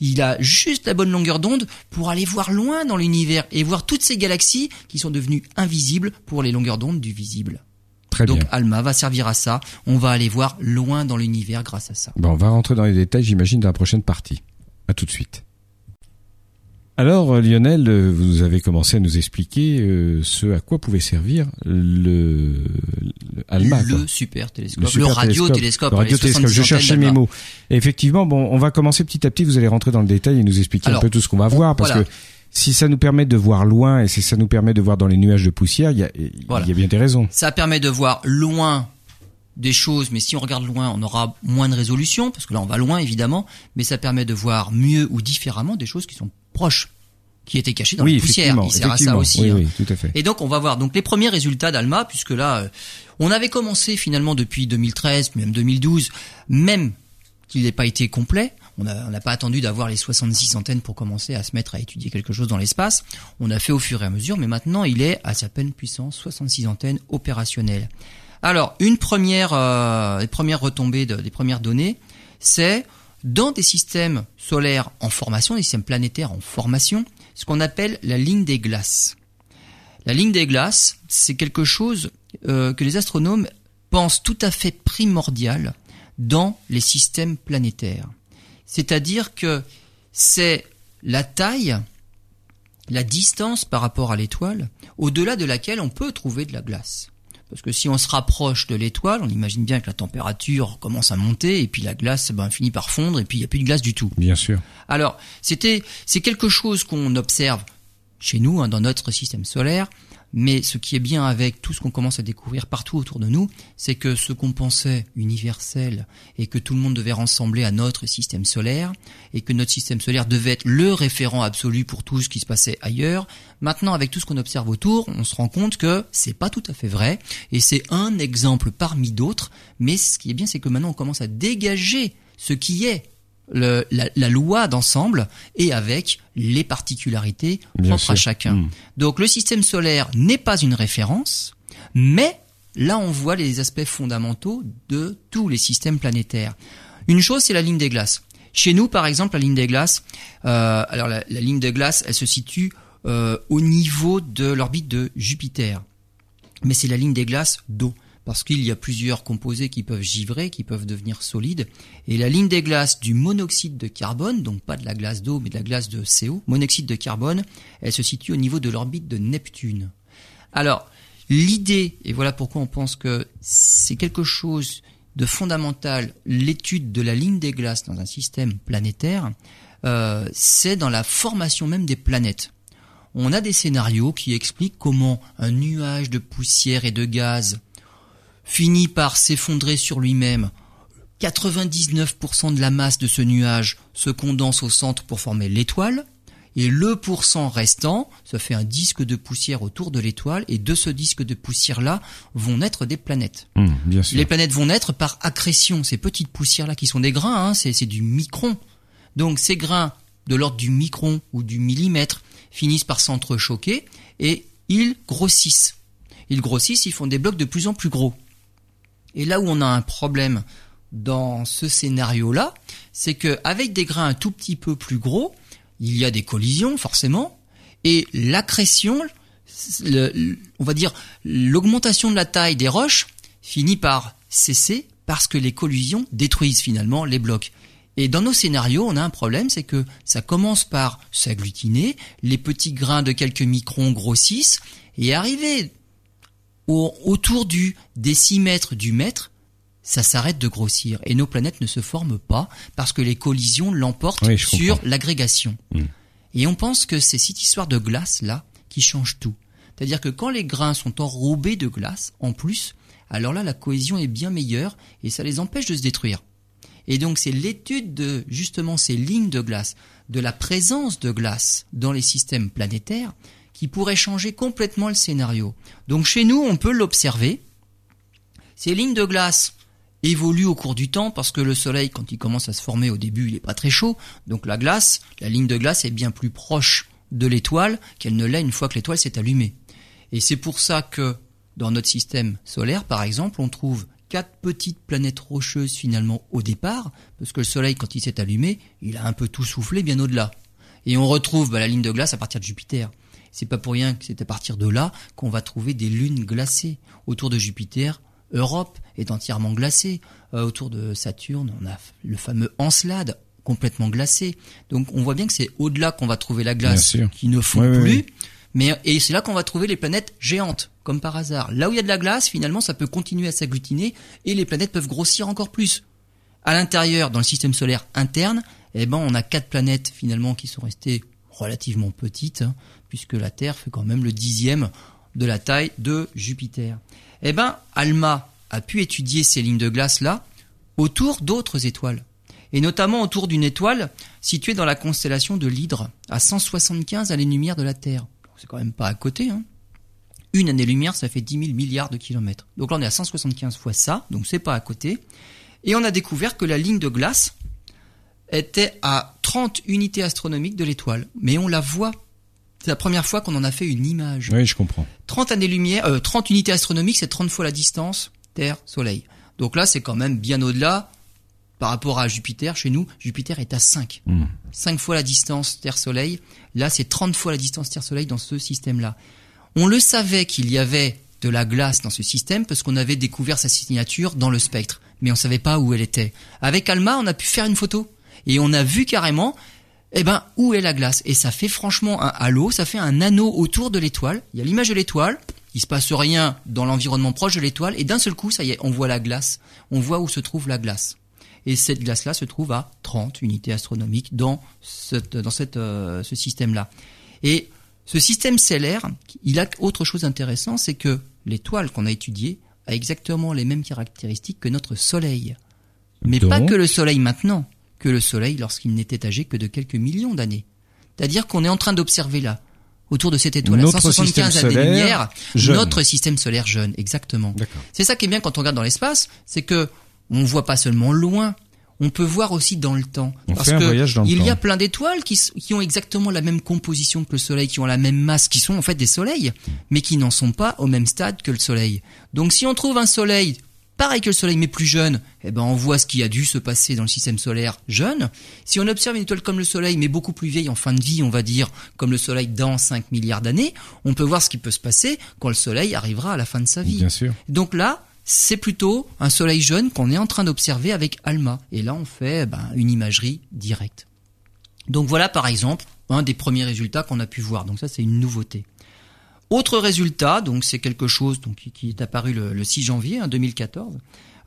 Il a juste la bonne longueur d'onde pour aller voir loin dans l'univers et voir toutes ces galaxies qui sont devenues invisibles pour les longueurs d'onde du visible. Très Donc bien. ALMA va servir à ça. On va aller voir loin dans l'univers grâce à ça. Bon, on va rentrer dans les détails, j'imagine, dans la prochaine partie. À tout de suite. Alors, euh, Lionel, euh, vous avez commencé à nous expliquer euh, ce à quoi pouvait servir le, le ALMA. quoi. le super télescope, le, super radio-télescope. Le les radio-télescope. 70 Je cherchais mes mots. Et effectivement, bon, on va commencer petit à petit. Vous allez rentrer dans le détail et nous expliquer Alors, un peu tout ce qu'on va voir, parce voilà. que si ça nous permet de voir loin et si ça nous permet de voir dans les nuages de poussière, il y a, il Voilà. y a bien des raisons. Ça permet de voir loin des choses, mais si on regarde loin, on aura moins de résolution, parce que là on va loin évidemment, mais ça permet de voir mieux ou différemment des choses qui sont proches, qui étaient cachées dans oui, la poussière. Il sert à ça aussi. Oui, hein. oui, tout à fait. Et donc on va voir donc les premiers résultats d'Alma, puisque là, euh, on avait commencé finalement depuis 2013, même 2012, même qu'il n'ait pas été complet. On n'a pas attendu d'avoir les 66 antennes pour commencer à se mettre à étudier quelque chose dans l'espace. On a fait au fur et à mesure, mais maintenant il est à sa pleine puissance, 66 antennes opérationnelles. Alors, une première, euh, les premières retombées, de- des premières données, c'est dans des systèmes solaires en formation, des systèmes planétaires en formation, ce qu'on appelle la ligne des glaces. La ligne des glaces, c'est quelque chose euh, que les astronomes pensent tout à fait primordial dans les systèmes planétaires. C'est-à-dire que c'est la taille, la distance par rapport à l'étoile, au-delà de laquelle on peut trouver de la glace. Parce que si on se rapproche de l'étoile, on imagine bien que la température commence à monter et puis la glace ben, finit par fondre et puis il n'y a plus de glace du tout. Bien sûr. Alors, c'était, c'est quelque chose qu'on observe chez nous, hein, dans notre système solaire, mais ce qui est bien avec tout ce qu'on commence à découvrir partout autour de nous, c'est que ce qu'on pensait universel et que tout le monde devait ressembler à notre système solaire et que notre système solaire devait être le référent absolu pour tout ce qui se passait ailleurs. Maintenant, avec tout ce qu'on observe autour, on se rend compte que c'est pas tout à fait vrai et c'est un exemple parmi d'autres. Mais ce qui est bien, c'est que maintenant on commence à dégager ce qui est le- la, la loi d'ensemble et avec les particularités Bien propres à chacun. Mm. Donc le système solaire n'est pas une référence, mais là on voit les aspects fondamentaux de tous les systèmes planétaires. Une chose, c'est la ligne des glaces. Chez nous, par exemple, la ligne des glaces, euh, alors la, la ligne de glace, elle se situe euh, au niveau de l'orbite de Jupiter. Mais c'est la ligne des glaces d'eau. Parce qu'il y a plusieurs composés qui peuvent givrer, qui peuvent devenir solides. Et la ligne des glaces du monoxyde de carbone, donc pas de la glace d'eau, mais de la glace de CO, monoxyde de carbone, elle se situe au niveau de l'orbite de Neptune. Alors, l'idée, et voilà pourquoi on pense que c'est quelque chose de fondamental, l'étude de la ligne des glaces dans un système planétaire, euh, c'est dans la formation même des planètes. On a des scénarios qui expliquent comment un nuage de poussière et de gaz finit par s'effondrer sur lui-même. 99% de la masse de ce nuage se condense au centre pour former l'étoile, et le pourcent restant, ça fait un disque de poussière autour de l'étoile, et de ce disque de poussière-là vont naître des planètes. Mm, bien sûr. Les planètes vont naître par accrétion, ces petites poussières-là qui sont des grains, hein, c'est c'est du micron. Donc ces grains de l'ordre du micron ou du millimètre finissent par s'entrechoquer et ils grossissent. Ils grossissent, ils font des blocs de plus en plus gros. Et là où on a un problème dans ce scénario-là, c'est que avec des grains un tout petit peu plus gros, il y a des collisions forcément, et l'accrétion, on va dire l'augmentation de la taille des roches finit par cesser parce que les collisions détruisent finalement les blocs. Et dans nos scénarios, on a un problème, c'est que ça commence par s'agglutiner, les petits grains de quelques microns grossissent, et arrivé au- autour du décimètre du mètre, ça s'arrête de grossir. Et nos planètes ne se forment pas parce que les collisions l'emportent Oui, sur l'agrégation. Mm. Et on pense que c'est cette histoire de glace-là qui change tout. C'est-à-dire que quand les grains sont enrobés de glace, en plus, alors là, la cohésion est bien meilleure et ça les empêche de se détruire. Et donc, c'est l'étude de, justement, ces lignes de glace, de la présence de glace dans les systèmes planétaires qui pourrait changer complètement le scénario. Donc, chez nous, on peut l'observer. Ces lignes de glace évoluent au cours du temps parce que le soleil, quand il commence à se former au début, il est pas très chaud. Donc la glace, la ligne de glace est bien plus proche de l'étoile qu'elle ne l'est une fois que l'étoile s'est allumée. Et c'est pour ça que dans notre système solaire, par exemple, on trouve quatre petites planètes rocheuses finalement au départ, parce que le Soleil, quand il s'est allumé, il a un peu tout soufflé bien au-delà. Et on retrouve bah, la ligne de glace à partir de Jupiter. C'est pas pour rien que c'est à partir de là qu'on va trouver des lunes glacées. Autour de Jupiter, Europe est entièrement glacée. Euh, autour de Saturne, on a le fameux Encelade complètement glacé. Donc on voit bien que c'est au-delà qu'on va trouver la glace qui ne fond plus. Mais et c'est là qu'on va trouver les planètes géantes, comme par hasard. Là où il y a de la glace, finalement, ça peut continuer à s'agglutiner et les planètes peuvent grossir encore plus. À l'intérieur, dans le système solaire interne, eh ben, on a quatre planètes finalement qui sont restées relativement petites, hein, puisque la Terre fait quand même le dixième de la taille de Jupiter. Eh ben, Alma a pu étudier ces lignes de glace là autour d'autres étoiles, et notamment autour d'une étoile située dans la constellation de l'Hydre, à 175 années-lumière de la Terre c'est quand même pas à côté. Hein. Une année-lumière, ça fait 10 000 milliards de kilomètres. Donc là, on est à 175 fois ça, donc c'est pas à côté. Et on a découvert que la ligne de glace était à 30 unités astronomiques de l'étoile. Mais on la voit. C'est la première fois qu'on en a fait une image. Oui, je comprends. 30 années-lumière, euh, 30 unités astronomiques, c'est 30 fois la distance Terre-Soleil. Donc là, c'est quand même bien au-delà par rapport à Jupiter, chez nous, Jupiter est à 5. 5 hmm. fois la distance Terre-Soleil. Là, c'est 30 fois la distance Terre-Soleil dans ce système-là. On le savait qu'il y avait de la glace dans ce système parce qu'on avait découvert sa signature dans le spectre, mais on savait pas où elle était. Avec Alma, on a pu faire une photo et on a vu carrément eh ben où est la glace et ça fait franchement un halo, ça fait un anneau autour de l'étoile. Il y a l'image de l'étoile, il se passe rien dans l'environnement proche de l'étoile et d'un seul coup, ça y est, on voit la glace, on voit où se trouve la glace. Et cette glace-là se trouve à 30 unités astronomiques dans, cette, dans cette, euh, ce système-là. Et ce système stellaire, il a autre chose d'intéressant, c'est que l'étoile qu'on a étudiée a exactement les mêmes caractéristiques que notre Soleil. Mais pas que le Soleil maintenant, que le Soleil lorsqu'il n'était âgé que de quelques millions d'années. C'est-à-dire qu'on est en train d'observer là, autour de cette étoile, à 175 années-lumière, notre système solaire jeune, exactement. C'est ça qui est bien quand on regarde dans l'espace, c'est que on voit pas seulement loin, on peut voir aussi dans le temps. parce que il y a plein d'étoiles qui, qui, ont exactement la même composition que le Soleil, qui ont la même masse, qui sont en fait des soleils, mais qui n'en sont pas au même stade que le Soleil. Donc si on trouve un Soleil pareil que le Soleil mais plus jeune, eh ben on voit ce qui a dû se passer dans le système solaire jeune. Si on observe une étoile comme le Soleil mais beaucoup plus vieille en fin de vie, on va dire comme le Soleil dans 5 milliards d'années, on peut voir ce qui peut se passer quand le Soleil arrivera à la fin de sa vie. Bien sûr. Donc là, c'est plutôt un soleil jeune qu'on est en train d'observer avec ALMA. Et là, on fait ben, une imagerie directe. Donc voilà, par exemple, un des premiers résultats qu'on a pu voir. Donc ça, c'est une nouveauté. Autre résultat, donc c'est quelque chose donc, qui est apparu le, 6 janvier 2014, hein,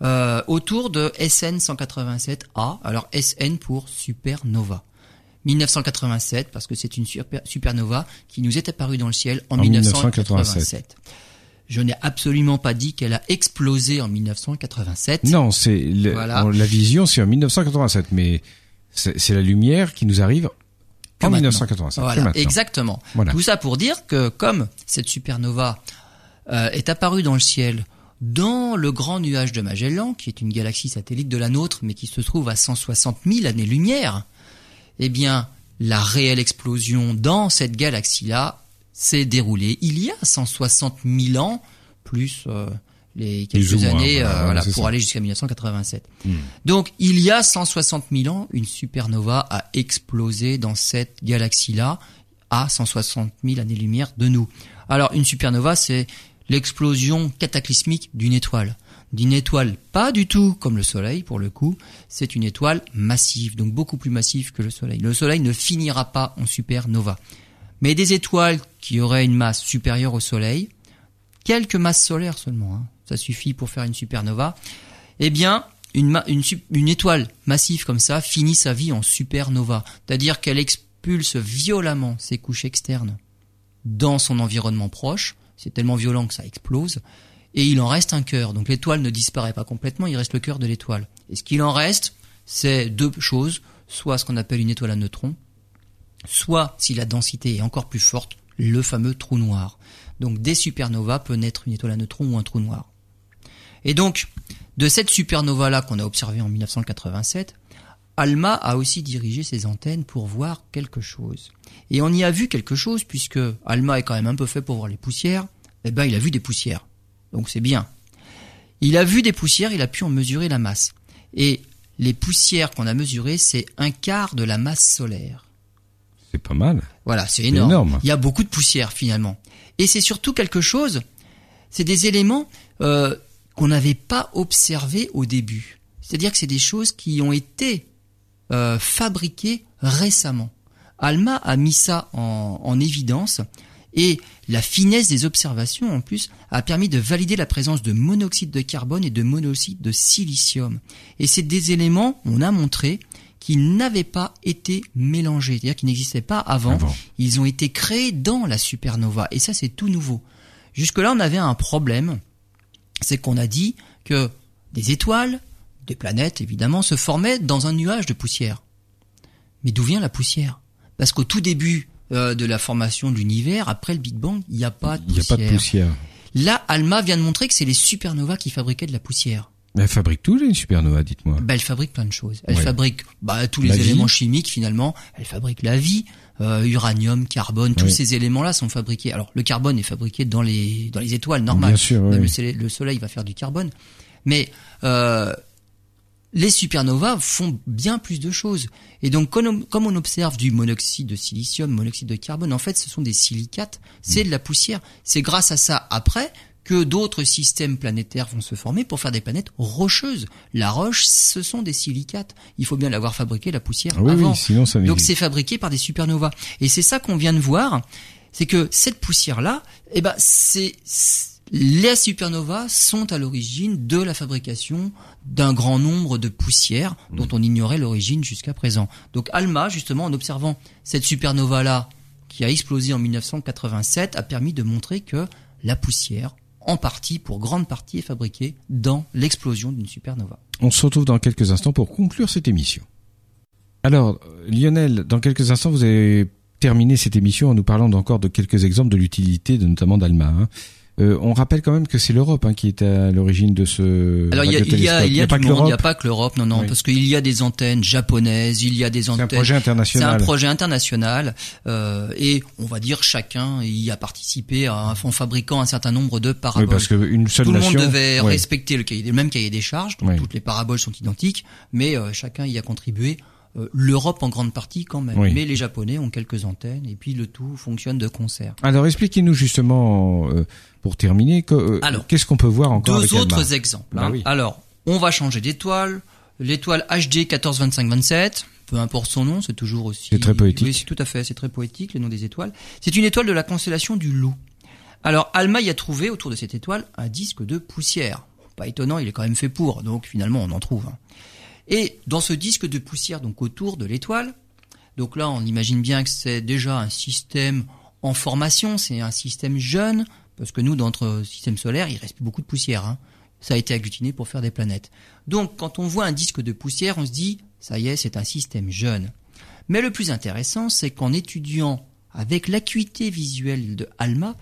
euh, autour de SN 187A. Alors SN pour supernova. 1987 parce que c'est une supernova qui nous est apparue dans le ciel en, 1987. Je n'ai absolument pas dit qu'elle a explosé en 1987. Non, c'est la vision, c'est en 1987, mais c'est la lumière qui nous arrive en 1987. Voilà, exactement. Tout ça pour dire que comme cette supernova euh, est apparue dans le ciel dans le grand nuage de Magellan, qui est une galaxie satellite de la nôtre, mais qui se trouve à 160 000 années-lumière, eh bien, la réelle explosion dans cette galaxie-là s'est déroulé il y a 160 000 ans, plus euh, les quelques années euh, voilà, pour aller jusqu'à 1987. Hmm. Donc il y a 160 000 ans, une supernova a explosé dans cette galaxie-là à 160 000 années-lumière de nous. Alors une supernova, c'est l'explosion cataclysmique d'une étoile. D'une étoile pas du tout comme le Soleil pour le coup, c'est une étoile massive, donc beaucoup plus massive que le Soleil. Le Soleil ne finira pas en supernova. Mais des étoiles qui auraient une masse supérieure au Soleil, quelques masses solaires seulement, hein, ça suffit pour faire une supernova, eh bien, une, étoile massive comme ça finit sa vie en supernova. C'est-à-dire qu'elle expulse violemment ses couches externes dans son environnement proche. C'est tellement violent que ça explose. Et il en reste un cœur. Donc l'étoile ne disparaît pas complètement, il reste le cœur de l'étoile. Et ce qu'il en reste, c'est deux choses. Soit ce qu'on appelle une étoile à neutrons, soit, si la densité est encore plus forte, le fameux trou noir. Donc des supernovas peut naître une étoile à neutrons ou un trou noir. Et donc, de cette supernova-là qu'on a observée en 1987, Alma a aussi dirigé ses antennes pour voir quelque chose. Et on y a vu quelque chose puisque Alma est quand même un peu fait pour voir les poussières. Eh ben, il a vu des poussières. Donc c'est bien. Il a vu des poussières, il a pu en mesurer la masse. Et les poussières qu'on a mesurées, c'est un quart de la masse solaire. C'est pas mal. Voilà, c'est énorme. énorme. Il y a beaucoup de poussière finalement. Et c'est surtout quelque chose, c'est des éléments euh, qu'on n'avait pas observés au début. C'est-à-dire que c'est des choses qui ont été euh, fabriquées récemment. Alma a mis ça en, en évidence et la finesse des observations, en plus, a permis de valider la présence de monoxyde de carbone et de monoxyde de silicium. Et c'est des éléments, on a montré, qui n'avaient pas été mélangés, c'est-à-dire qui n'existaient pas avant. Avant. Ils ont été créés dans la supernova. Et ça, c'est tout nouveau. Jusque-là, on avait un problème. C'est qu'on a dit que des étoiles, des planètes, évidemment, se formaient dans un nuage de poussière. Mais d'où vient la poussière? Parce qu'au tout début euh, de la formation de l'univers, après le Big Bang, il n'y a pas de Il n'y a poussière. pas de poussière. Là, Alma vient de montrer que c'est les supernovas qui fabriquaient de la poussière. Elle fabrique tous les supernovas, dites-moi. Bah, elle fabrique plein de choses. Elle Ouais. fabrique bah, tous les vie. éléments chimiques finalement. Elle fabrique la vie, euh, uranium, carbone, tous Oui. ces éléments-là sont fabriqués. Alors le carbone est fabriqué dans les dans les étoiles normales. Bien sûr, oui, le, soleil, le soleil va faire du carbone, mais euh, les supernovas font bien plus de choses. Et donc, comme on, comme on observe du monoxyde de silicium, monoxyde de carbone, en fait, ce sont des silicates, c'est de la poussière. C'est grâce à ça, après, que d'autres systèmes planétaires vont se former pour faire des planètes rocheuses. La roche, ce sont des silicates. Il faut bien l'avoir fabriqué, la poussière, Ah oui, avant. oui, sinon ça Donc c'est fabriqué par des supernovas. Et c'est ça qu'on vient de voir, c'est que cette poussière-là, eh ben c'est c'est- les supernovas sont à l'origine de la fabrication d'un grand nombre de poussières dont on ignorait l'origine jusqu'à présent. Donc Alma, justement, en observant cette supernova-là qui a explosé en 1987, a permis de montrer que la poussière, en partie, pour grande partie, est fabriquée dans l'explosion d'une supernova. On se retrouve dans quelques instants pour conclure cette émission. Alors, euh, Lionel, dans quelques instants, vous avez terminé cette émission en nous parlant encore de quelques exemples de l'utilité, de, notamment d'Alma. hein. Euh, on rappelle quand même que c'est l'Europe hein, qui est à l'origine de ce Alors il y a, il y a, il y a, pas du que monde, il n'y a pas que l'Europe, non, non, Oui. parce qu'il y a des antennes japonaises, il y a des C'est un antennes. projet C'est international. un projet international euh, et on va dire chacun y a participé à- en fabriquant un certain nombre de Oui, paraboles. parce qu'une seule Tout le monde nation. devait oui. respecter le, cahier, le même cahier des charges, donc Oui. toutes les paraboles sont identiques, mais euh, chacun y a contribué. Euh, L'Europe en grande partie quand même, Oui. mais les Japonais ont quelques antennes et puis le tout fonctionne de concert. Alors, expliquez-nous justement, euh, pour terminer, que, euh, Alors, qu'est-ce qu'on peut voir encore Deux avec Alma autres exemples. Bah hein. oui. Alors, on va changer d'étoile. L'étoile HD 142527, peu importe son nom, c'est toujours aussi. C'est très poétique. Oui, c'est tout à fait, c'est très poétique le nom des étoiles. C'est une étoile de la constellation du Loup. Alors, Alma y a trouvé autour de cette étoile un disque de poussière. Pas étonnant, il est quand même fait pour, donc finalement on en trouve. hein. Et dans ce disque de poussière, donc autour de l'étoile, donc là on imagine bien que c'est déjà un système en formation, c'est un système jeune, parce que nous, dans notre système solaire, il reste beaucoup de poussière. hein. Ça a été agglutiné pour faire des planètes. Donc quand on voit un disque de poussière, on se dit, ça y est, c'est un système jeune. Mais le plus intéressant, c'est qu'en étudiant avec l'acuité visuelle de Alma,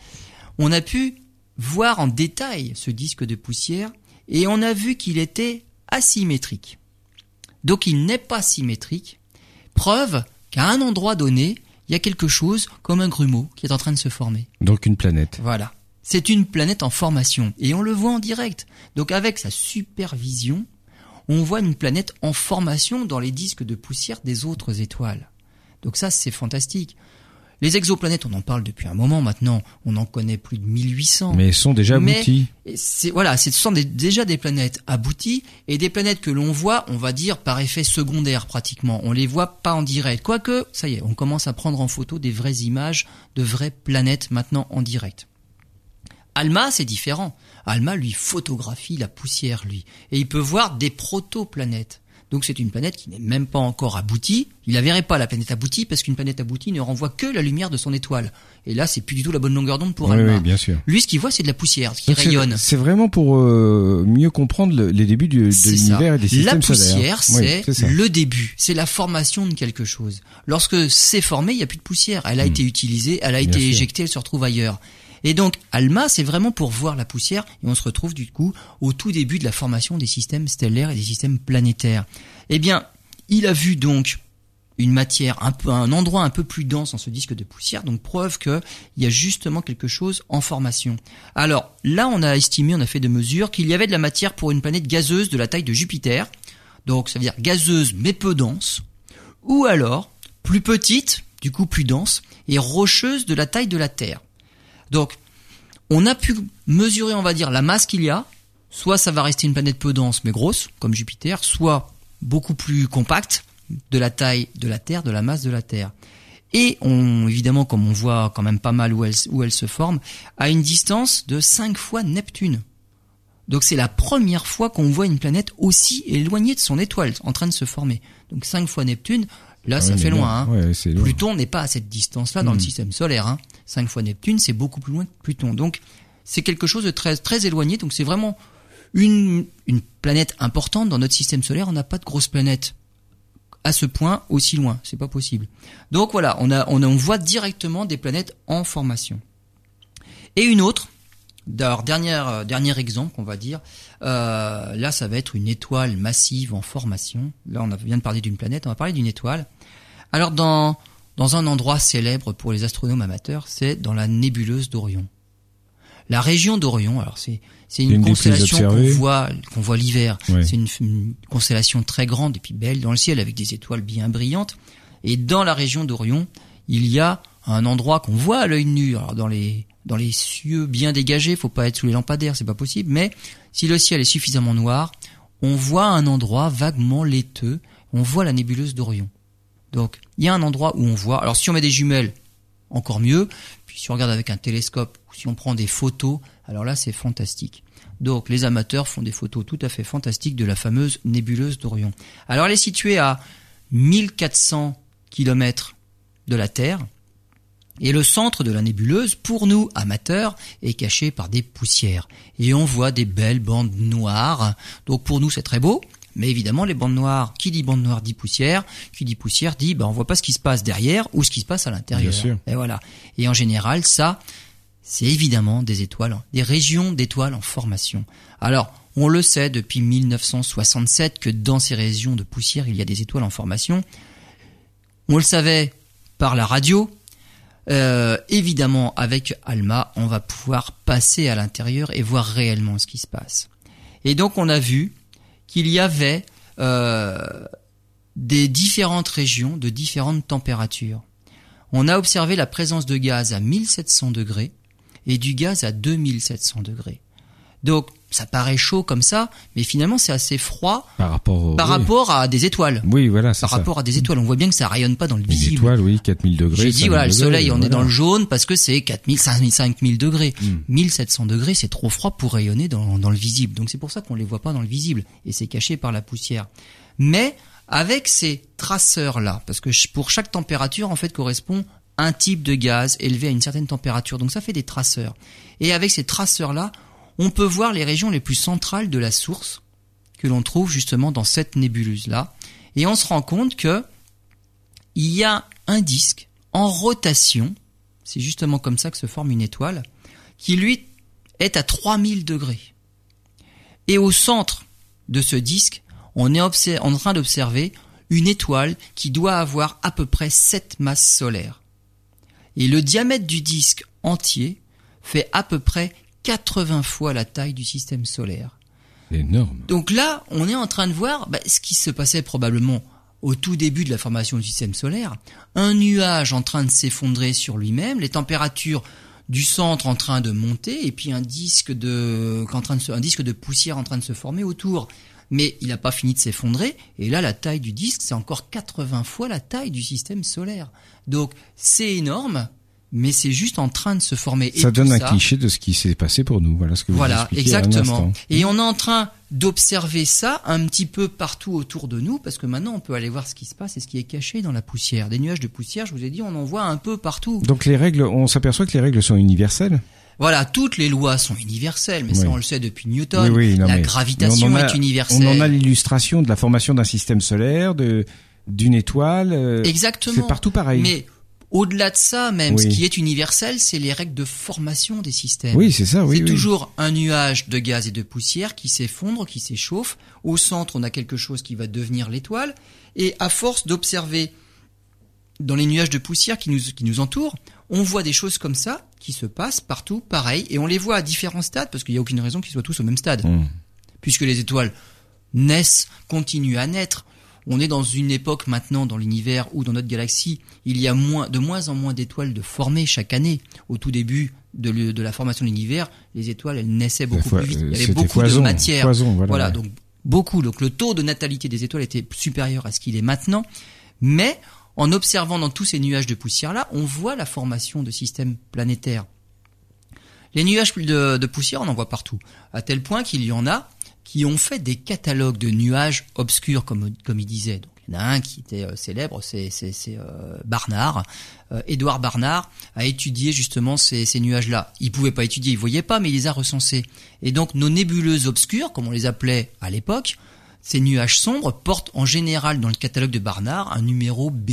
on a pu voir en détail ce disque de poussière et on a vu qu'il était asymétrique. Donc il n'est pas symétrique, preuve qu'à un endroit donné, il y a quelque chose comme un grumeau qui est en train de se former. Donc une planète. Voilà. C'est une planète en formation et on le voit en direct. Donc avec sa supervision, on voit une planète en formation dans les disques de poussière des autres étoiles. Donc ça, c'est fantastique. Les exoplanètes, on en parle depuis un moment maintenant. On en connaît plus de 1800. Mais elles sont déjà abouties. C'est voilà, c'est- ce sont des- déjà des planètes abouties et des planètes que l'on voit, on va dire par effet secondaire pratiquement. On les voit pas en direct. Quoique, ça y est, on commence à prendre en photo des vraies images de vraies planètes maintenant en direct. Alma, c'est différent. Alma, lui, photographie la poussière, lui. Et il peut voir des protoplanètes. Donc c'est une planète qui n'est même pas encore aboutie. Il la verrait pas, la planète aboutie, parce qu'une planète aboutie ne renvoie que la lumière de son étoile. Et là, c'est plus du tout la bonne longueur d'onde pour oui, Alma. oui, bien sûr. Lui, ce qu'il voit, c'est de la poussière, ce qui Donc, rayonne. C'est vraiment pour euh, mieux comprendre le- les débuts du, de l'univers et des La systèmes solaires. poussière, c'est le début, c'est la formation de quelque chose. Lorsque c'est formé, il n'y a plus de poussière. Elle a été utilisée, elle a Hmm. Bien été sûr. éjectée, elle se retrouve ailleurs. Et donc, Alma, c'est vraiment pour voir la poussière, et on se retrouve du coup au tout début de la formation des systèmes stellaires et des systèmes planétaires. Eh bien, il a vu donc une matière un un endroit un peu plus dense dans ce disque de poussière, donc preuve qu'il y a justement quelque chose en formation. Alors là, on a estimé, on a fait des mesures qu'il y avait de la matière pour une planète gazeuse de la taille de Jupiter, donc ça veut dire gazeuse mais peu dense, ou alors plus petite, du coup plus dense, et rocheuse de la taille de la Terre. Donc on a pu mesurer, on va dire, la masse qu'il y a. Soit ça va rester une planète peu dense mais grosse, comme Jupiter, soit beaucoup plus compacte, de la taille de la Terre, de la masse de la Terre. Et évidemment, comme on voit quand même pas mal où elle, où elle se forme, à une distance de 5 fois Neptune. Donc c'est la première fois qu'on voit une planète aussi éloignée de son étoile, en train de se former. Donc 5 fois Neptune, là Ah ça oui, fait loin. hein. ouais, c'est loin. Pluton n'est pas à cette distance-là dans le Hmm. système solaire. Hein. 5 fois Neptune, c'est beaucoup plus loin que Pluton. Donc c'est quelque chose de très, très éloigné. Donc c'est vraiment une, une planète importante dans notre système solaire. On n'a pas de grosse planète à ce point aussi loin. C'est pas possible. Donc voilà, on, a, on, a- on voit directement des planètes en formation. Et une autre, alors dernière, euh, dernier exemple qu'on va dire, euh, là ça va être une étoile massive en formation. Là on a- vient de parler d'une planète, on va parler d'une étoile. Alors dans, dans un endroit célèbre pour les astronomes amateurs, c'est dans la nébuleuse d'Orion. La région d'Orion, alors c'est c'est une, constellation qu'on voit qu'on voit l'hiver. Ouais. C'est une, une constellation très grande et puis belle dans le ciel avec des étoiles bien brillantes. Et dans la région d'Orion, il y a un endroit qu'on voit à l'œil nu. Alors dans les dans les cieux bien dégagés, faut pas être sous les lampadaires, c'est pas possible. Mais si le ciel est suffisamment noir, on voit un endroit vaguement laiteux. On voit la nébuleuse d'Orion. Donc il y a un endroit où on voit. Alors si on met des jumelles, encore mieux. Puis si on regarde avec un télescope ou si on prend des photos, alors là c'est fantastique. Donc les amateurs font des photos tout à fait fantastiques de la fameuse nébuleuse d'Orion. Alors elle est située à 1400 km de la Terre. Et le centre de la nébuleuse, pour nous amateurs, est caché par des poussières. Et on voit des belles bandes noires. Donc pour nous c'est très beau. Mais évidemment, les bandes noires, qui dit bande noire dit poussière, qui dit poussière dit, ben, on voit pas ce qui se passe derrière ou ce qui se passe à l'intérieur. Bien sûr. Et voilà. Et en général, ça, c'est évidemment des étoiles, des régions d'étoiles en formation. Alors, on le sait depuis 1967 que dans ces régions de poussière, il y a des étoiles en formation. On le savait par la radio. Euh, évidemment, avec Alma, on va pouvoir passer à l'intérieur et voir réellement ce qui se passe. Et donc, on a vu qu'il y avait euh, des différentes régions de différentes températures. On a observé la présence de gaz à 1700 degrés et du gaz à 2700 degrés. Donc, ça paraît chaud comme ça, mais finalement, c'est assez froid Par rapport au... par oui. rapport à des étoiles. Oui, voilà, c'est Par ça. rapport à des étoiles, on voit bien que ça rayonne pas dans le visible. étoile, oui, 4000 degrés. J'ai dit 5000 voilà, le soleil, on est dans le jaune parce que c'est 4000, 5000, 5000 degrés. Hmm. 1700 degrés, c'est trop froid pour rayonner dans, dans le visible. Donc c'est pour ça qu'on les voit pas dans le visible et c'est caché par la poussière. Mais avec ces traceurs là, parce que pour chaque température en fait correspond un type de gaz élevé à une certaine température. Donc ça fait des traceurs. Et avec ces traceurs là, on peut voir les régions les plus centrales de la source que l'on trouve justement dans cette nébuleuse là. Et on se rend compte que il y a un disque en rotation, c'est justement comme ça que se forme une étoile, qui lui est à 3000 degrés. Et au centre de ce disque, on est en train d'observer une étoile qui doit avoir à peu près 7 masses solaires. Et le diamètre du disque entier fait à peu près 80 fois la taille du système solaire. Énorme. Donc là, on est en train de voir bah, ce qui se passait probablement au tout début de la formation du système solaire. Un nuage en train de s'effondrer sur lui-même, les températures du centre en train de monter, et puis un disque de, en train de se- un disque de poussière en train de se former autour. Mais il n'a pas fini de s'effondrer, et là la taille du disque, c'est encore 80 fois la taille du système solaire. Donc c'est énorme, mais c'est juste en train de se former. Ça donne un ça- cliché de ce qui s'est passé pour nous. Voilà ce que vous voilà, exactement. Et on est en train d'observer ça un petit peu partout autour de nous, parce que maintenant on peut aller voir ce qui se passe et ce qui est caché dans la poussière. Des nuages de poussière, je vous ai dit, on en voit un peu partout. Donc les règles, on s'aperçoit que les règles sont universelles. Voilà, toutes les lois sont universelles, mais ça on le sait depuis Newton. oui, oui, non, la gravitation mais on en a- est universelle. On en a l'illustration de la formation d'un système solaire, de d'une étoile. euh, Exactement. C'est partout pareil. Mais au-delà de ça, même, ce qui est universel, c'est les règles de formation des systèmes. Oui, c'est ça. Oui, c'est oui. toujours un nuage de gaz et de poussière qui s'effondre, qui s'échauffe. Au centre, on a quelque chose qui va devenir l'étoile. Et à force d'observer dans les nuages de poussière qui nous, qui nous entourent, on voit des choses comme ça qui se passent partout, pareil, et on les voit à différents stades, parce qu'il n'y a aucune raison qu'ils soient tous au même stade. Hum. Puisque les étoiles naissent, continuent à naître. On est dans une époque maintenant dans l'univers ou dans notre galaxie, il y a moins, de moins en moins d'étoiles de formées chaque année. Au tout début de, le- de la formation de l'univers, les étoiles, elles naissaient beaucoup Fois- plus vite. Il y avait beaucoup foison, de matière. foison, voilà, voilà ouais. donc beaucoup. Donc le taux de natalité des étoiles était supérieur à ce qu'il est maintenant. Mais en observant dans tous ces nuages de poussière-là, on voit la formation de systèmes planétaires. Les nuages de, de poussière, on en voit partout. À tel point qu'il y en a qui ont fait des catalogues de nuages obscurs, comme, comme il disait. Donc, il y en a un qui était euh, célèbre, c'est, euh, Barnard. Euh, Édouard Barnard a étudié justement ces, ces nuages-là. Il pouvait pas étudier, il voyait pas, mais il les a recensés. Et donc, nos nébuleuses obscures, comme on les appelait à l'époque, ces nuages sombres portent en général dans le catalogue de Barnard un numéro B.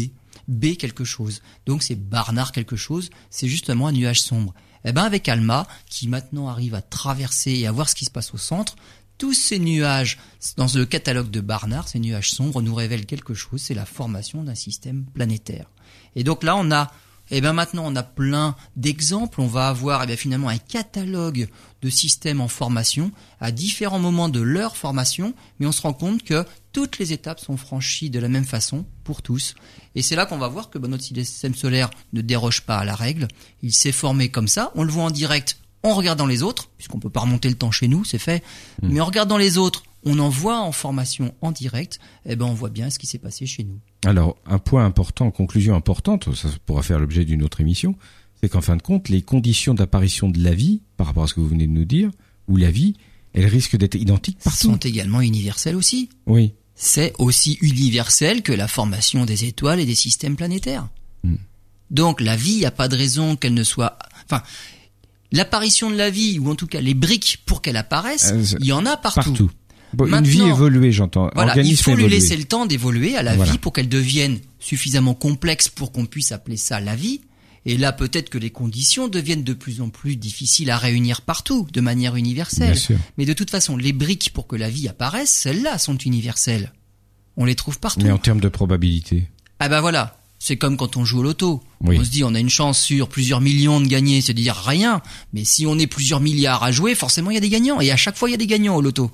B quelque chose. Donc c'est Barnard quelque chose, c'est justement un nuage sombre. Eh ben avec Alma, qui maintenant arrive à traverser et à voir ce qui se passe au centre, tous ces nuages dans le catalogue de Barnard, ces nuages sombres nous révèlent quelque chose, c'est la formation d'un système planétaire. Et donc là on a eh ben maintenant on a plein d'exemples, on va avoir eh bien finalement un catalogue de systèmes en formation à différents moments de leur formation, mais on se rend compte que toutes les étapes sont franchies de la même façon pour tous. Et c'est là qu'on va voir que ben, notre système solaire ne déroge pas à la règle. Il s'est formé comme ça. On le voit en direct en regardant les autres, puisqu'on peut pas remonter le temps chez nous, c'est fait. Mais en regardant les autres, on en voit en formation en direct. Eh ben on voit bien ce qui s'est passé chez nous. Alors, un point important, conclusion importante, ça pourra faire l'objet d'une autre émission, c'est qu'en fin de compte, les conditions d'apparition de la vie, par rapport à ce que vous venez de nous dire, ou la vie, elles risquent d'être identiques partout. Sont également universels aussi. Oui. c'est aussi universel que la formation des étoiles et des systèmes planétaires. Hmm. Donc la vie, il n'y a pas de raison qu'elle ne soit... Enfin, l'apparition de la vie, ou en tout cas les briques pour qu'elle apparaisse, Euh, il y en a partout. Partout. Bon, une vie évoluée, j'entends. Voilà, il faut lui laisser le temps d'évoluer à la Voilà. vie pour qu'elle devienne suffisamment complexe pour qu'on puisse appeler ça la vie. Et là, peut-être que les conditions deviennent de plus en plus difficiles à réunir partout, de manière universelle. Bien sûr. Mais de toute façon, les briques pour que la vie apparaisse, celles-là sont universelles. On les trouve partout. Mais en termes de probabilité. Ah bah voilà, c'est comme quand on joue au loto. Oui. On se dit on a une chance sur plusieurs millions de gagner, c'est dire rien. Mais si on est plusieurs milliards à jouer, forcément il y a des gagnants. Et à chaque fois il y a des gagnants au loto.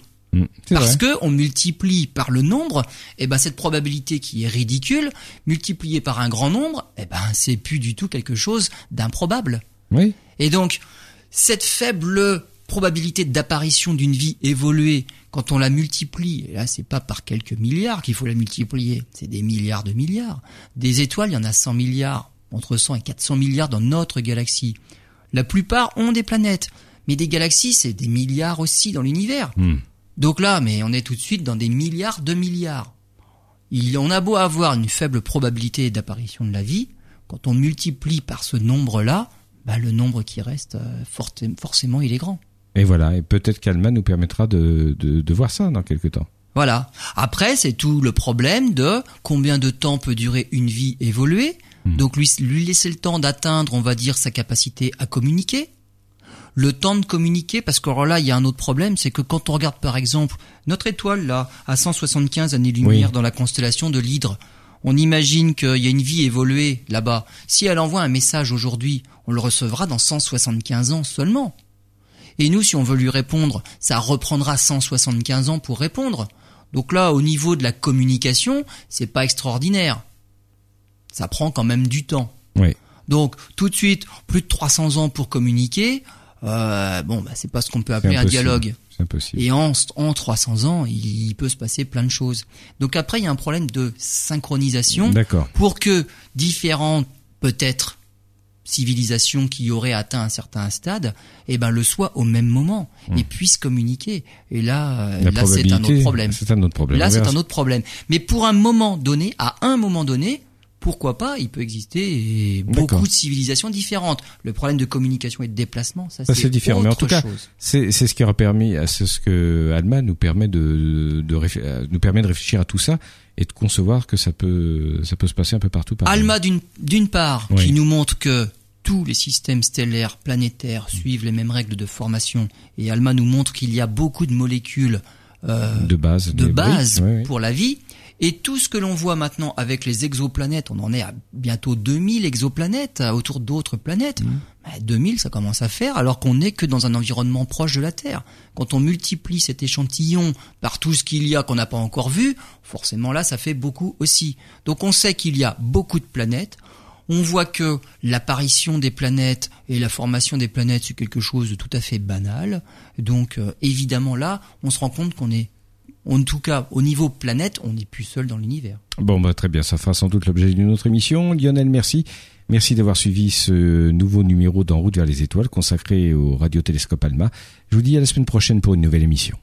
C'est Parce vrai. que on multiplie par le nombre, et ben cette probabilité qui est ridicule, multipliée par un grand nombre, et ben c'est plus du tout quelque chose d'improbable. Oui. Et donc, cette faible probabilité d'apparition d'une vie évoluée, quand on la multiplie, et là c'est pas par quelques milliards qu'il faut la multiplier, c'est des milliards de milliards. Des étoiles, il y en a 100 milliards, entre 100 et 400 milliards dans notre galaxie. La plupart ont des planètes, mais des galaxies, c'est des milliards aussi dans l'univers. Hmm. Donc là, mais on est tout de suite dans des milliards de milliards. Il, on a beau avoir une faible probabilité d'apparition de la vie, quand on multiplie par ce nombre-là, bah, le nombre qui reste, euh, forcément, il est grand. Et voilà. Et peut-être qu'Alma nous permettra de, de, de voir ça dans quelques temps. Voilà. Après, c'est tout le problème de combien de temps peut durer une vie évoluée. Donc lui, lui laisser le temps d'atteindre, on va dire, sa capacité à communiquer. Le temps de communiquer, parce que alors là, il y a un autre problème, c'est que quand on regarde par exemple notre étoile là, à 175 années-lumière Oui. dans la constellation de l'Hydre, on imagine qu'il y a une vie évoluée là-bas. Si elle envoie un message aujourd'hui, on le recevra dans 175 ans seulement. Et nous, si on veut lui répondre, ça reprendra 175 ans pour répondre. Donc là, au niveau de la communication, c'est pas extraordinaire. Ça prend quand même du temps. Oui. Donc tout de suite, plus de 300 ans pour communiquer. Euh, bon, bah, c'est pas ce qu'on peut appeler un dialogue. C'est impossible. Et en, en 300 ans, il, il peut se passer plein de choses. Donc après, il y a un problème de synchronisation D'accord. pour que différentes, peut-être, civilisations qui auraient atteint un certain stade, eh ben, le soient au même moment et puissent communiquer. Et là, euh, Hmm. La là, c'est un autre problème. C'est un autre problème. Là, c'est un autre problème. Mais pour un moment donné, à un moment donné, pourquoi pas, il peut exister beaucoup de civilisations différentes. Le problème de communication et de déplacement, ça, Ça, c'est différent. Mais en autre tout cas, chose. C'est c'est ce qui aura permis, euh, c'est ce que Alma nous permet de, euh, nous permet de réfléchir à tout ça et de concevoir que ça peut ça peut se passer un peu partout. Par Alma, d'une d'une part, Oui. qui nous montre que tous les systèmes stellaires planétaires suivent les mêmes règles de formation, et Alma nous montre qu'il y a beaucoup de molécules de base, de base pour la vie. Et tout ce que l'on voit maintenant avec les exoplanètes, on en est à bientôt 2000 exoplanètes autour d'autres planètes. 2000, mmh. bah, ça commence à faire, alors qu'on n'est que dans un environnement proche de la Terre. Quand on multiplie cet échantillon par tout ce qu'il y a qu'on n'a pas encore vu, forcément là, ça fait beaucoup aussi. Donc on sait qu'il y a beaucoup de planètes. On voit que l'apparition des planètes et la formation des planètes, c'est quelque chose de tout à fait banal. Donc euh, évidemment là, on se rend compte qu'on est en tout cas, au niveau planète, on n'est plus seul dans l'univers. Bon, bah, très bien, ça fera sans doute l'objet d'une autre émission. Lionel, merci. Merci d'avoir suivi ce nouveau numéro d'En route vers les étoiles consacré au radiotélescope ALMA. Je vous dis à la semaine prochaine pour une nouvelle émission.